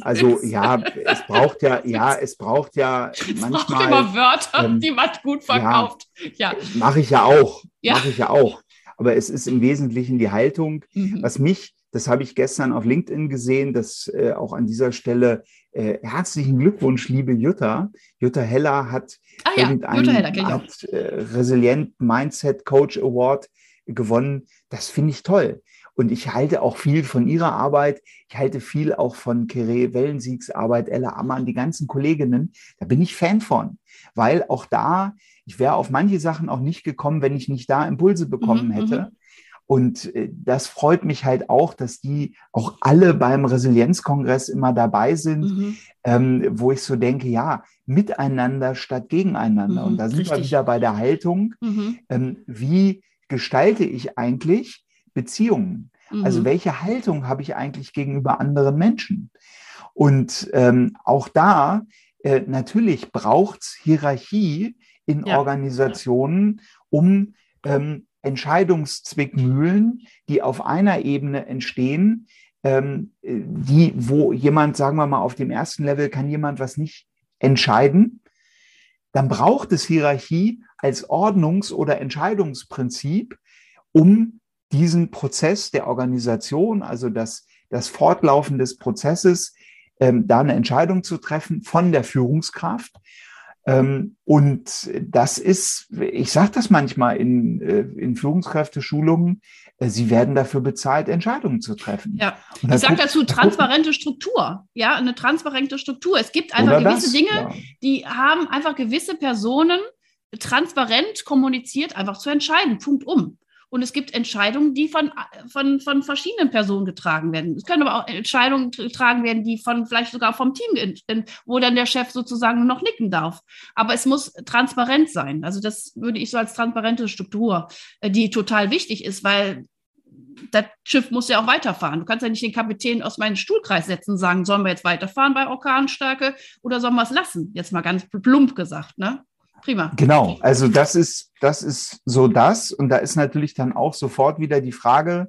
also ja, es braucht ja, *laughs* ja, es braucht ja es manchmal. Braucht
immer Wörter, ähm, die man gut verkauft.
Ja, ja. mache ich ja auch, ja. mache ich ja auch. Aber es ist im Wesentlichen die Haltung, mhm. was mich das habe ich gestern auf LinkedIn gesehen, dass äh, auch an dieser Stelle äh, herzlichen Glückwunsch, liebe Jutta. Jutta Heller hat
ah, ja. irgendeinen Heller,
äh, Resilient Mindset Coach Award gewonnen. Das finde ich toll. Und ich halte auch viel von ihrer Arbeit. Ich halte viel auch von Kere Wellensiegs Arbeit, Ella Ammann, die ganzen Kolleginnen. Da bin ich Fan von, weil auch da, ich wäre auf manche Sachen auch nicht gekommen, wenn ich nicht da Impulse bekommen mhm, hätte. Und äh, das freut mich halt auch, dass die auch alle beim Resilienzkongress immer dabei sind, mhm. ähm, wo ich so denke, ja, miteinander statt gegeneinander. Mhm, und da sind richtig. wir wieder bei der Haltung. Mhm. Ähm, wie gestalte ich eigentlich Beziehungen? Also mhm. welche Haltung habe ich eigentlich gegenüber anderen Menschen? Und ähm, auch da, äh, natürlich braucht es Hierarchie in ja. Organisationen, um ähm, Entscheidungszwickmühlen, die auf einer Ebene entstehen, ähm, die, wo jemand, sagen wir mal, auf dem ersten Level kann jemand was nicht entscheiden, dann braucht es Hierarchie als Ordnungs- oder Entscheidungsprinzip, um diesen Prozess der Organisation, also das, das Fortlaufen des Prozesses, ähm, da eine Entscheidung zu treffen von der Führungskraft. Ähm, und das ist, ich sage das manchmal in, äh, in Führungskräfteschulungen, äh, sie werden dafür bezahlt, Entscheidungen zu treffen.
Ja, ich sage dazu transparente Struktur. Ja, eine transparente Struktur. Es gibt einfach gewisse das, Dinge, ja. die haben einfach gewisse Personen transparent kommuniziert, einfach zu entscheiden. Punkt um. Und es gibt Entscheidungen, die von, von, von verschiedenen Personen getragen werden. Es können aber auch Entscheidungen getragen werden, die von vielleicht sogar vom Team, wo dann der Chef sozusagen noch nicken darf. Aber es muss transparent sein. Also das würde ich so als transparente Struktur, äh, die total wichtig ist, weil das Schiff muss ja auch weiterfahren. Du kannst ja nicht den Kapitän aus meinem Stuhlkreis setzen und sagen, sollen wir jetzt weiterfahren bei Orkanstärke oder sollen wir es lassen? Jetzt mal ganz plump gesagt, ne? Prima.
Genau, also das ist, das ist so das. Und da ist natürlich dann auch sofort wieder die Frage,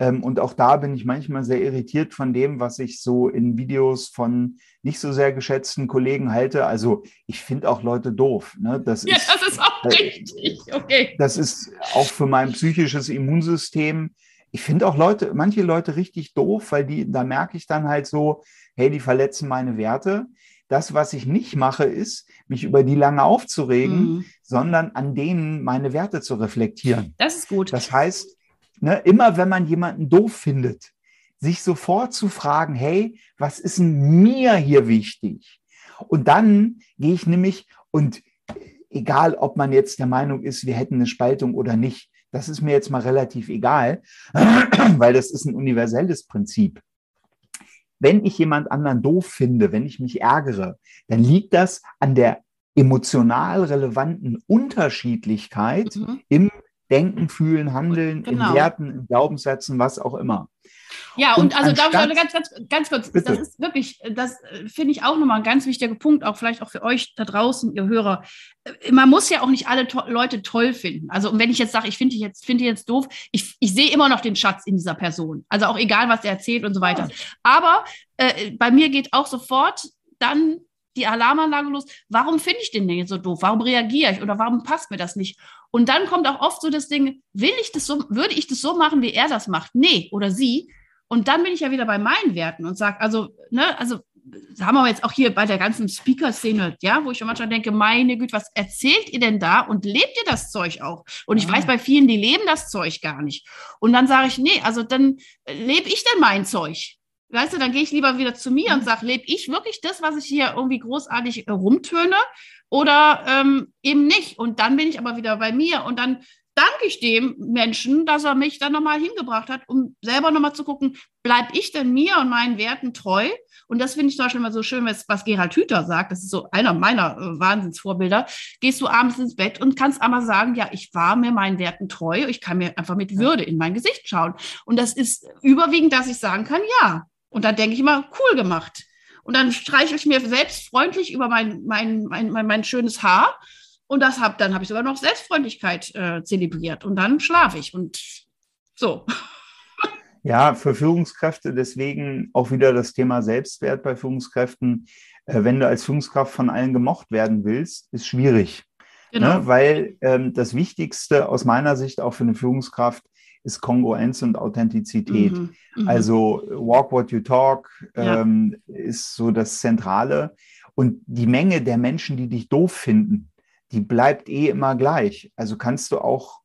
ähm, und auch da bin ich manchmal sehr irritiert von dem, was ich so in Videos von nicht so sehr geschätzten Kollegen halte. Also ich finde auch Leute doof. Ne? Das
ja, ist, das ist auch äh, richtig. Okay.
Das ist auch für mein psychisches Immunsystem. Ich finde auch Leute, manche Leute richtig doof, weil die, da merke ich dann halt so, hey, die verletzen meine Werte. Das, was ich nicht mache, ist, mich über die lange aufzuregen, mhm. sondern an denen meine Werte zu reflektieren.
Das ist gut.
Das heißt, ne, immer wenn man jemanden doof findet, sich sofort zu fragen, hey, was ist denn mir hier wichtig? Und dann gehe ich nämlich, und egal, ob man jetzt der Meinung ist, wir hätten eine Spaltung oder nicht, das ist mir jetzt mal relativ egal, *clears throat* weil das ist ein universelles Prinzip wenn ich jemand anderen doof finde, wenn ich mich ärgere, dann liegt das an der emotional relevanten Unterschiedlichkeit mhm. im Denken, Fühlen, Handeln, genau. in Werten, in Glaubenssätzen, was auch immer.
Ja, und, und also da ganz, ganz, ganz kurz, bitte. das ist wirklich, das äh, finde ich auch nochmal ein ganz wichtiger Punkt, auch vielleicht auch für euch da draußen, ihr Hörer. Äh, man muss ja auch nicht alle to Leute toll finden. Also wenn ich jetzt sage, ich finde dich jetzt, finde jetzt doof, ich, ich sehe immer noch den Schatz in dieser Person. Also auch egal, was er erzählt und so weiter. Aber äh, bei mir geht auch sofort dann die Alarmanlage los. Warum finde ich den denn jetzt so doof? Warum reagiere ich oder warum passt mir das nicht? Und dann kommt auch oft so das Ding, will ich das so, würde ich das so machen, wie er das macht? Nee, oder sie. Und dann bin ich ja wieder bei meinen Werten und sage, also, ne, also haben wir jetzt auch hier bei der ganzen Speaker-Szene, ja, wo ich manchmal denke, meine Güte, was erzählt ihr denn da und lebt ihr das Zeug auch? Und ich ja. weiß bei vielen, die leben das Zeug gar nicht. Und dann sage ich, nee, also dann lebe ich denn mein Zeug. Weißt du, dann gehe ich lieber wieder zu mir und sage, lebe ich wirklich das, was ich hier irgendwie großartig rumtöne oder ähm, eben nicht? Und dann bin ich aber wieder bei mir und dann danke ich dem Menschen, dass er mich dann nochmal hingebracht hat, um selber nochmal zu gucken, bleibe ich denn mir und meinen Werten treu? Und das finde ich zum Beispiel immer so schön, was Gerald Hüther sagt, das ist so einer meiner äh, Wahnsinnsvorbilder. Gehst du abends ins Bett und kannst einmal sagen, ja, ich war mir meinen Werten treu, ich kann mir einfach mit Würde in mein Gesicht schauen. Und das ist überwiegend, dass ich sagen kann, ja. Und dann denke ich immer, cool gemacht. Und dann streiche ich mir selbst freundlich über mein, mein, mein, mein, mein schönes Haar und das hab, dann habe ich sogar noch Selbstfreundlichkeit äh, zelebriert. Und dann schlafe ich und so. *laughs*
Ja, für Führungskräfte deswegen auch wieder das Thema Selbstwert bei Führungskräften. Äh, wenn du als Führungskraft von allen gemocht werden willst, ist schwierig. Genau. Ne? Weil ähm, das Wichtigste aus meiner Sicht auch für eine Führungskraft ist Kongruenz und Authentizität. Mhm, mh. Also walk what you talk ähm, ja. ist so das Zentrale. Und die Menge der Menschen, die dich doof finden, die bleibt eh immer gleich. Also kannst du auch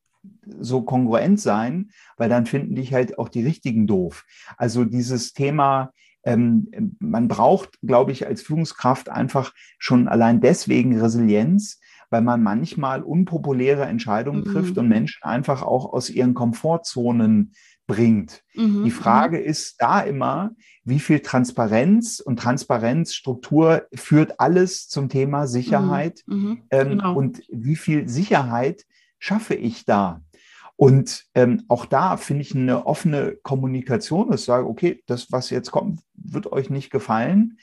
so kongruent sein, weil dann finden dich halt auch die richtigen doof. Also dieses Thema, ähm, man braucht, glaube ich, als Führungskraft einfach schon allein deswegen Resilienz, weil man manchmal unpopuläre Entscheidungen mhm. trifft und Menschen einfach auch aus ihren Komfortzonen bringt. Mhm. Die Frage mhm. ist da immer, wie viel Transparenz und Transparenzstruktur führt alles zum Thema Sicherheit mhm. mhm. ähm, genau. und wie viel Sicherheit schaffe ich da? Und ähm, auch da finde ich eine offene Kommunikation, dass ich sage, okay, das, was jetzt kommt, wird euch nicht gefallen.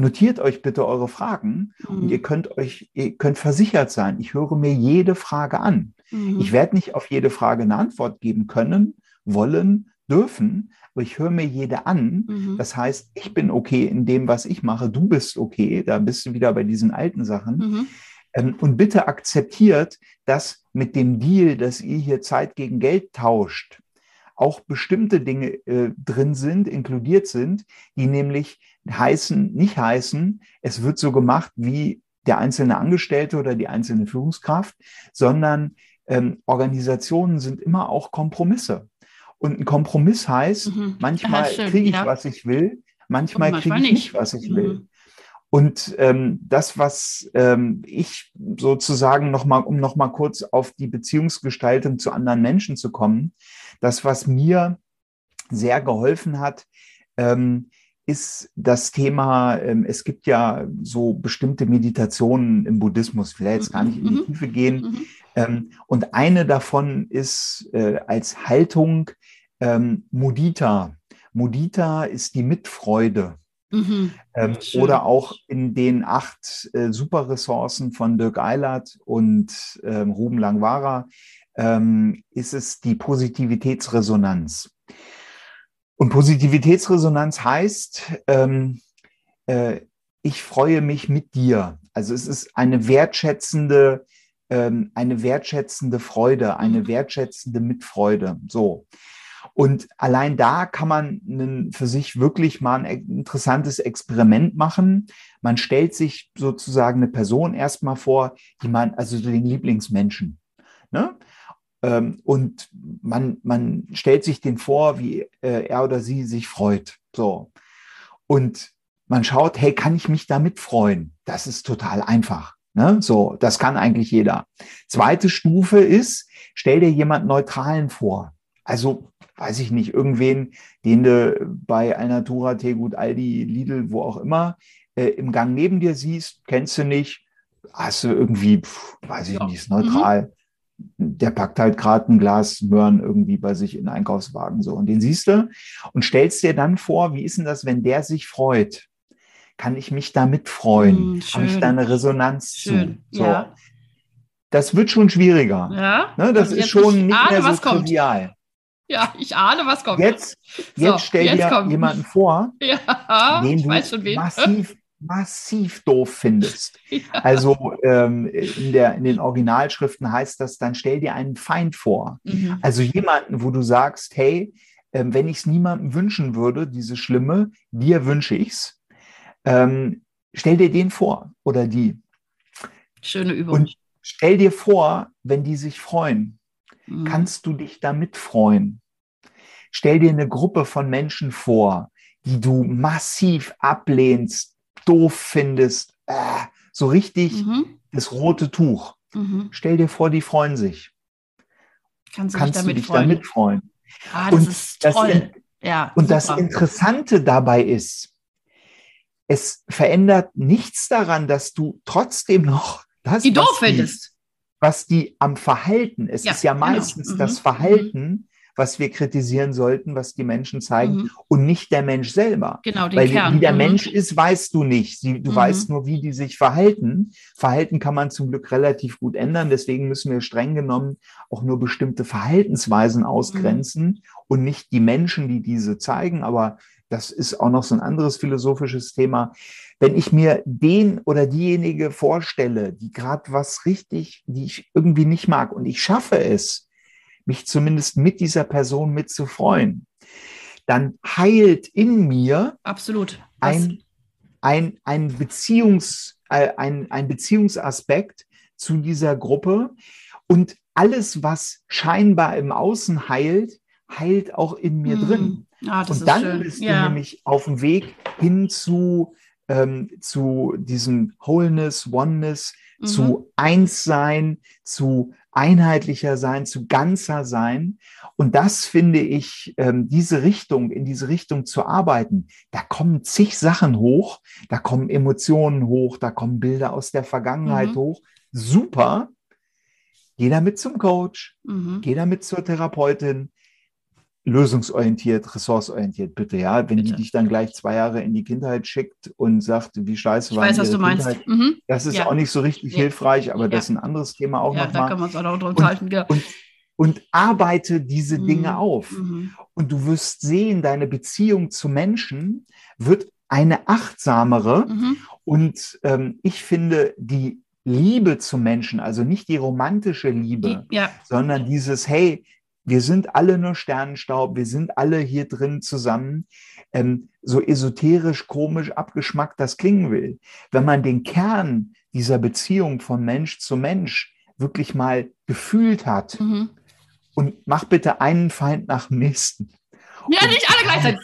Notiert euch bitte eure Fragen mhm. und ihr könnt euch, ihr könnt versichert sein. Ich höre mir jede Frage an. Mhm. Ich werde nicht auf jede Frage eine Antwort geben können, wollen, dürfen, aber ich höre mir jede an. Mhm. Das heißt, ich bin okay in dem, was ich mache, du bist okay, da bist du wieder bei diesen alten Sachen. Mhm. Ähm, und bitte akzeptiert, dass mit dem Deal, dass ihr hier Zeit gegen Geld tauscht, auch bestimmte Dinge äh, drin sind, inkludiert sind, die nämlich heißen, nicht heißen, es wird so gemacht wie der einzelne Angestellte oder die einzelne Führungskraft, sondern ähm, Organisationen sind immer auch Kompromisse. Und ein Kompromiss heißt, mhm. manchmal kriege ich, ja. was ich will, manchmal, manchmal kriege ich nicht, was ich will. Mhm. Und ähm, das, was ähm, ich sozusagen nochmal, um nochmal kurz auf die Beziehungsgestaltung zu anderen Menschen zu kommen, das, was mir sehr geholfen hat, ähm, ist das Thema, ähm, es gibt ja so bestimmte Meditationen im Buddhismus, ich will jetzt gar nicht in die mhm. Tiefe gehen. Mhm. Ähm, und eine davon ist äh, als Haltung ähm, Mudita. Mudita ist die Mitfreude. Mhm. Ähm, oder auch in den acht äh, Superressourcen von Dirk Eilert und ähm, Ruben Langwara ähm, ist es die Positivitätsresonanz. Und Positivitätsresonanz heißt, ähm, äh, ich freue mich mit dir. Also es ist eine wertschätzende, ähm, eine wertschätzende Freude, eine mhm. wertschätzende Mitfreude. So. Und allein da kann man für sich wirklich mal ein interessantes Experiment machen. Man stellt sich sozusagen eine Person erstmal vor, die man, also den Lieblingsmenschen. Ne? Ähm, und man, man stellt sich den vor, wie äh, er oder sie sich freut. So. Und man schaut, hey, kann ich mich damit freuen? Das ist total einfach. Ne? So, das kann eigentlich jeder. Zweite Stufe ist, stell dir jemand Neutralen vor. Also weiß ich nicht, irgendwen, den du bei Alnatura, Tegut, Aldi, Lidl, wo auch immer, äh, im Gang neben dir siehst, kennst du nicht, hast du irgendwie, pf, weiß ich ja. nicht, ist neutral. Mhm. Der packt halt gerade ein Glas Möhren irgendwie bei sich in den Einkaufswagen so. Und den siehst du und stellst dir dann vor, wie ist denn das, wenn der sich freut? Kann ich mich damit freuen? Mhm, Habe ich da eine Resonanz schön. zu? So. Ja. Das wird schon schwieriger. Ja. Ne, das ist schon nicht ahne, mehr so trivial. Kommt.
Ja, ich ahne, was kommt.
Jetzt, jetzt so, stell jetzt dir kommt. jemanden vor, *laughs*
ja,
den du massiv, massiv doof findest. *laughs* Ja. Also ähm, in, der, in den Originalschriften heißt das, dann stell dir einen Feind vor. Mhm. Also jemanden, wo du sagst, hey, ähm, wenn ich es niemandem wünschen würde, diese Schlimme, dir wünsche ich's. Ähm, stell dir den vor oder die.
Schöne Übung.
Und stell dir vor, wenn die sich freuen, mhm. kannst du dich damit freuen. Stell dir eine Gruppe von Menschen vor, die du massiv ablehnst, doof findest, äh, so richtig mhm. das rote Tuch. Mhm. Stell dir vor, die freuen sich.
Kannst,
Kannst du dich freuen? damit freuen?
Ah, das und ist toll. Das, ja,
und das Interessante dabei ist, es verändert nichts daran, dass du trotzdem noch das,
die doof findest.
Was die am Verhalten, es ja, ist ja genau. meistens genau. das Verhalten, was wir kritisieren sollten, was die Menschen zeigen mhm. und nicht der Mensch selber.
Genau, den
Weil
Kern.
wie der mhm. Mensch ist, weißt du nicht. Du mhm. weißt nur, wie die sich verhalten. Verhalten kann man zum Glück relativ gut ändern. Deswegen müssen wir streng genommen auch nur bestimmte Verhaltensweisen ausgrenzen mhm. und nicht die Menschen, die diese zeigen. Aber das ist auch noch so ein anderes philosophisches Thema. Wenn ich mir den oder diejenige vorstelle, die gerade was richtig, die ich irgendwie nicht mag und ich schaffe es, mich zumindest mit dieser Person mitzufreuen, dann heilt in mir
absolut
ein, ein, ein, Beziehungs, äh, ein, ein Beziehungsaspekt zu dieser Gruppe und alles, was scheinbar im Außen heilt, heilt auch in mir mm. drin.
Ah,
und dann schön. bist ja. du nämlich auf dem Weg hin zu, ähm, zu diesem Wholeness, Oneness, mhm. zu Einssein, zu einheitlicher sein, zu ganzer sein. Und das finde ich, ähm, diese Richtung, in diese Richtung zu arbeiten, da kommen zig Sachen hoch, da kommen Emotionen hoch, da kommen Bilder aus der Vergangenheit mhm. hoch. Super. Geh damit zum Coach, mhm. geh damit zur Therapeutin, lösungsorientiert, ressourceorientiert, bitte, ja. Wenn bitte. die dich dann gleich zwei Jahre in die Kindheit schickt und sagt, wie scheiße war
weiß, was du
Kindheit, mhm. das ist ja. auch nicht so richtig ja. hilfreich, aber ja. das ist ein anderes Thema auch ja, nochmal.
Da kann man es auch noch unterhalten,
und, ja. Und, und arbeite diese mhm. Dinge auf. Mhm. Und du wirst sehen, deine Beziehung zu Menschen wird eine achtsamere. Mhm. Und ähm, ich finde, die Liebe zu Menschen, also nicht die romantische Liebe,
ja.
sondern dieses, hey, wir sind alle nur Sternenstaub, wir sind alle hier drin zusammen, ähm, so esoterisch, komisch, abgeschmackt das klingen will. Wenn man den Kern dieser Beziehung von Mensch zu Mensch wirklich mal gefühlt hat mhm. und mach bitte einen Feind nach dem nächsten.
Ja, nicht alle gleichzeitig.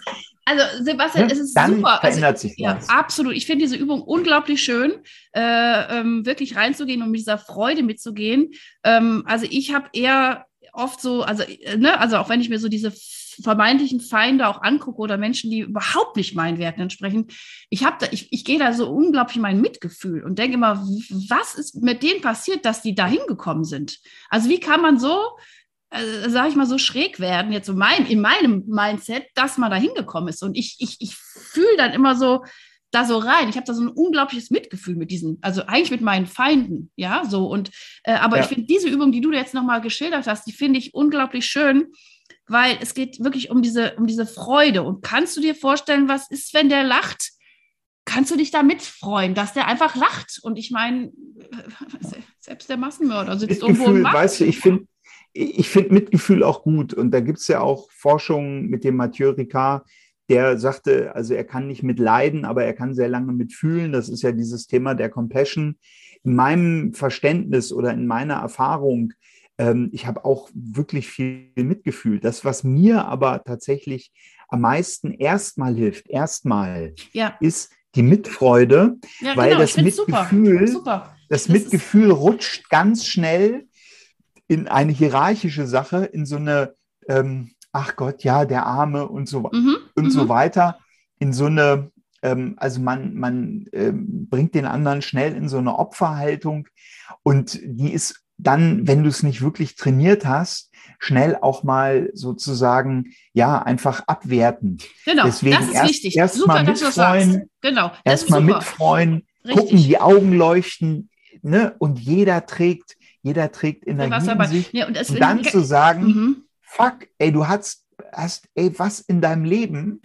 Also Sebastian, es ist
Dann
super.
Also, verändert sich
ja,
was.
absolut. Ich finde diese Übung unglaublich schön, äh, ähm, wirklich reinzugehen und mit dieser Freude mitzugehen. Ähm, also ich habe eher oft so, also, äh, ne, also auch wenn ich mir so diese vermeintlichen Feinde auch angucke oder Menschen, die überhaupt nicht meinen Werten entsprechen, ich habe da, ich, ich gehe da so unglaublich in mein Mitgefühl und denke immer, was ist mit denen passiert, dass die da hingekommen sind? Also wie kann man so, äh, sage ich mal, so schräg werden, jetzt so mein, in meinem Mindset, dass man da hingekommen ist. Und ich, ich, ich fühle dann immer so, da so rein. Ich habe da so ein unglaubliches Mitgefühl mit diesen, also eigentlich mit meinen Feinden, ja, so und äh, aber ja. ich finde diese Übung, die du jetzt nochmal geschildert hast, die finde ich unglaublich schön, weil es geht wirklich um diese, um diese Freude. Und kannst du dir vorstellen, was ist, wenn der lacht? Kannst du dich da mitfreuen, dass der einfach lacht? Und ich meine, selbst der Massenmörder sitzt
Mitgefühl, irgendwo und macht. Weißt du, ich finde ich finde Mitgefühl auch gut. Und da gibt es ja auch Forschung mit dem Mathieu Ricard, der sagte, also er kann nicht mit leiden, aber er kann sehr lange mit fühlen. Das ist ja dieses Thema der Compassion. In meinem Verständnis oder in meiner Erfahrung, ähm, ich habe auch wirklich viel mitgefühlt. Das, was mir aber tatsächlich am meisten erstmal hilft, erstmal,
ja.
ist die Mitfreude, ja, weil genau, das Mitgefühl, super. Super. das, Mitgefühl rutscht ganz schnell in eine hierarchische Sache, in so eine ähm, ach Gott, ja, der Arme und so, mhm, und so mhm. weiter, in so eine, ähm, also man, man ähm, bringt den anderen schnell in so eine Opferhaltung und die ist dann, wenn du es nicht wirklich trainiert hast, schnell auch mal sozusagen, ja, einfach abwerten.
Genau, Deswegen das ist erst, wichtig.
Erst super, mal mitfreuen,
Genau,
erst mal mitfreuen, Richtig. gucken, die Augen leuchten, ne? Und jeder trägt, jeder trägt in sich. Ja, und, und, dann zu sagen, mhm fuck, ey, du hast, hast, ey, was in deinem Leben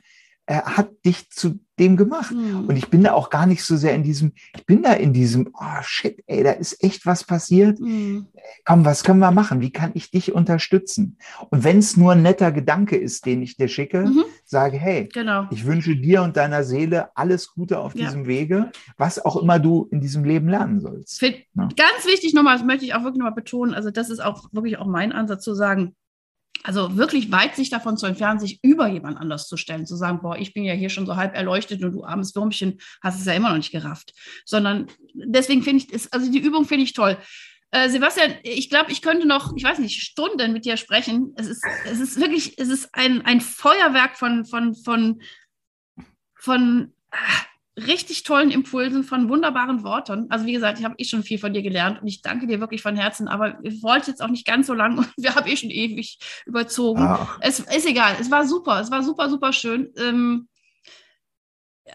äh, hat dich zu dem gemacht. Mhm. Und ich bin da auch gar nicht so sehr in diesem, ich bin da in diesem, oh shit, ey, da ist echt was passiert. Mhm. Komm, was können wir machen? Wie kann ich dich unterstützen? Und wenn es nur ein netter Gedanke ist, den ich dir schicke, mhm. sage, hey, genau. ich wünsche dir und deiner Seele alles Gute auf ja. diesem Wege, was auch immer du in diesem Leben lernen sollst.
Ja. Ganz wichtig nochmal, das möchte ich auch wirklich nochmal betonen, also das ist auch wirklich auch mein Ansatz zu sagen, also wirklich weit sich davon zu entfernen, sich über jemand anders zu stellen, zu sagen, boah, ich bin ja hier schon so halb erleuchtet und du armes Würmchen hast es ja immer noch nicht gerafft. Sondern deswegen finde ich, also die Übung finde ich toll. Äh, Sebastian, ich glaube, ich könnte noch, ich weiß nicht, Stunden mit dir sprechen. Es ist, es ist wirklich, es ist ein, ein Feuerwerk von, von, von, von, ah, richtig tollen Impulsen, von wunderbaren Worten. Also wie gesagt, ich habe eh schon viel von dir gelernt und ich danke dir wirklich von Herzen, aber ich wollte jetzt auch nicht ganz so lang *laughs* und wir haben eh schon ewig überzogen. Ach. Es ist egal, es war super, es war super, super schön. Ähm,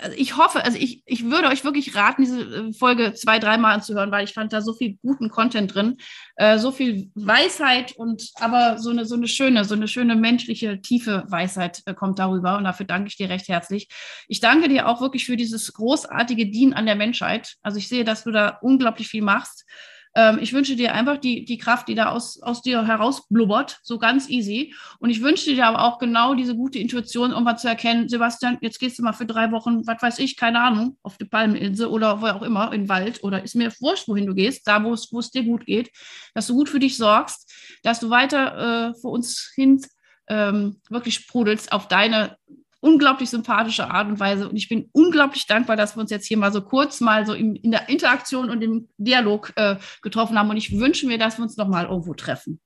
also ich hoffe, also ich, ich würde euch wirklich raten, diese äh, Folge zwei, dreimal anzuhören, weil ich fand da so viel guten Content drin, äh, so viel Weisheit und aber so eine, so eine schöne, so eine schöne menschliche, tiefe Weisheit äh, kommt darüber und dafür danke ich dir recht herzlich. Ich danke dir auch wirklich für dieses großartige Dienen an der Menschheit. Also ich sehe, dass du da unglaublich viel machst. Ähm, ich wünsche dir einfach die, die Kraft, die da aus, aus dir herausblubbert, so ganz easy. Und ich wünsche dir aber auch genau diese gute Intuition, um mal zu erkennen, Sebastian, jetzt gehst du mal für drei Wochen, was weiß ich, keine Ahnung, auf die Palmeninsel oder wo auch immer, in den Wald oder ist mir wurscht, wohin du gehst, da wo es, dir gut geht, dass du gut für dich sorgst, dass du weiter äh, für uns hin ähm, wirklich sprudelst auf deine unglaublich sympathische Art und Weise. Und ich bin unglaublich dankbar, dass wir uns jetzt hier mal so kurz mal so in, in der Interaktion und im Dialog äh, getroffen haben. Und ich wünsche mir, dass wir uns noch mal irgendwo treffen.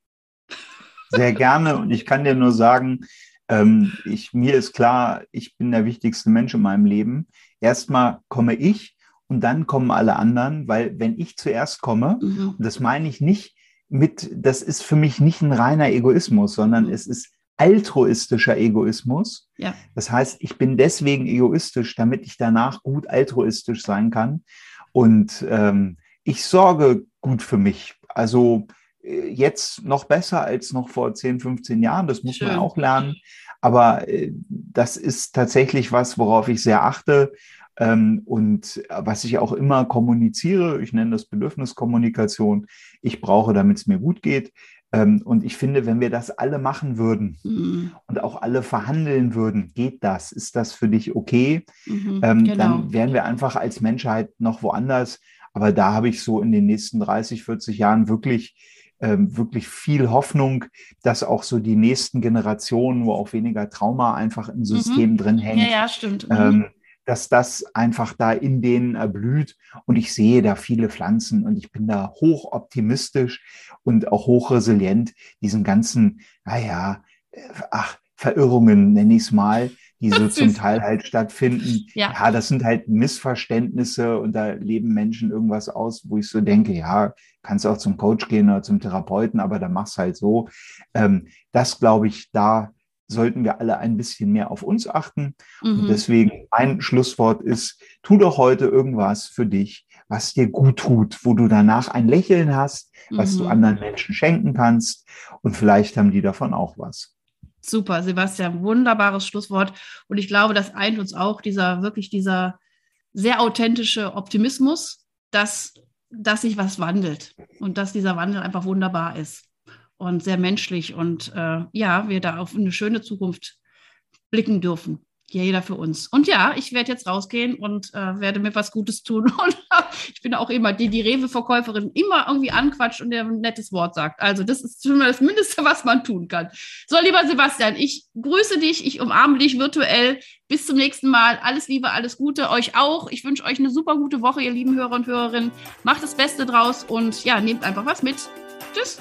Sehr gerne. Und ich kann dir nur sagen, ähm, ich, mir ist klar, ich bin der wichtigste Mensch in meinem Leben. Erstmal komme ich und dann kommen alle anderen, weil wenn ich zuerst komme, mhm. und das meine ich nicht mit, das ist für mich nicht ein reiner Egoismus, sondern mhm. es ist altruistischer Egoismus. Ja. Das heißt, ich bin deswegen egoistisch, damit ich danach gut altruistisch sein kann. Und ähm, ich sorge gut für mich. Also äh, jetzt noch besser als noch vor 10, 15 Jahren. Das muss Schön. man auch lernen. Aber äh, das ist tatsächlich was, worauf ich sehr achte. Ähm, und was ich auch immer kommuniziere, ich nenne das Bedürfniskommunikation. Ich brauche, damit es mir gut geht. Ähm, und ich finde, wenn wir das alle machen würden mhm. und auch alle verhandeln würden, geht das? Ist das für dich okay? Mhm, ähm, genau. Dann wären wir einfach als Menschheit noch woanders. Aber da habe ich so in den nächsten 30, 40 Jahren wirklich ähm, wirklich viel Hoffnung, dass auch so die nächsten Generationen, wo auch weniger Trauma einfach im mhm. System mhm. drin hängt,
ja, ja, stimmt.
Ähm, mhm dass das einfach da in denen erblüht. Und ich sehe da viele Pflanzen und ich bin da hoch optimistisch und auch hoch resilient, diesen ganzen, naja, ach, Verirrungen nenne ich es mal, die so zum Teil halt stattfinden. Ja. ja, das sind halt Missverständnisse und da leben Menschen irgendwas aus, wo ich so denke, ja, kannst auch zum Coach gehen oder zum Therapeuten, aber da mach's halt so. Ähm, das glaube ich, da sollten wir alle ein bisschen mehr auf uns achten. Mhm. Und deswegen mein Schlusswort ist, tu doch heute irgendwas für dich, was dir gut tut, wo du danach ein Lächeln hast, was mhm. du anderen Menschen schenken kannst. Und vielleicht haben die davon auch was.
Super, Sebastian, wunderbares Schlusswort. Und ich glaube, das eint uns auch dieser, wirklich dieser sehr authentische Optimismus, dass, dass sich was wandelt und dass dieser Wandel einfach wunderbar ist und sehr menschlich und äh, ja, wir da auf eine schöne Zukunft blicken dürfen. Jeder für uns. Und ja, ich werde jetzt rausgehen und äh, werde mir was Gutes tun. *laughs* Und ich bin auch immer die, die Rewe-Verkäuferin immer irgendwie anquatscht und der ein nettes Wort sagt. Also, das ist schon mal das Mindeste, was man tun kann. So, lieber Sebastian, ich grüße dich, ich umarme dich virtuell. Bis zum nächsten Mal. Alles Liebe, alles Gute. Euch auch. Ich wünsche euch eine super gute Woche, ihr lieben Hörer und Hörerinnen. Macht das Beste draus und ja, nehmt einfach was mit. Tschüss.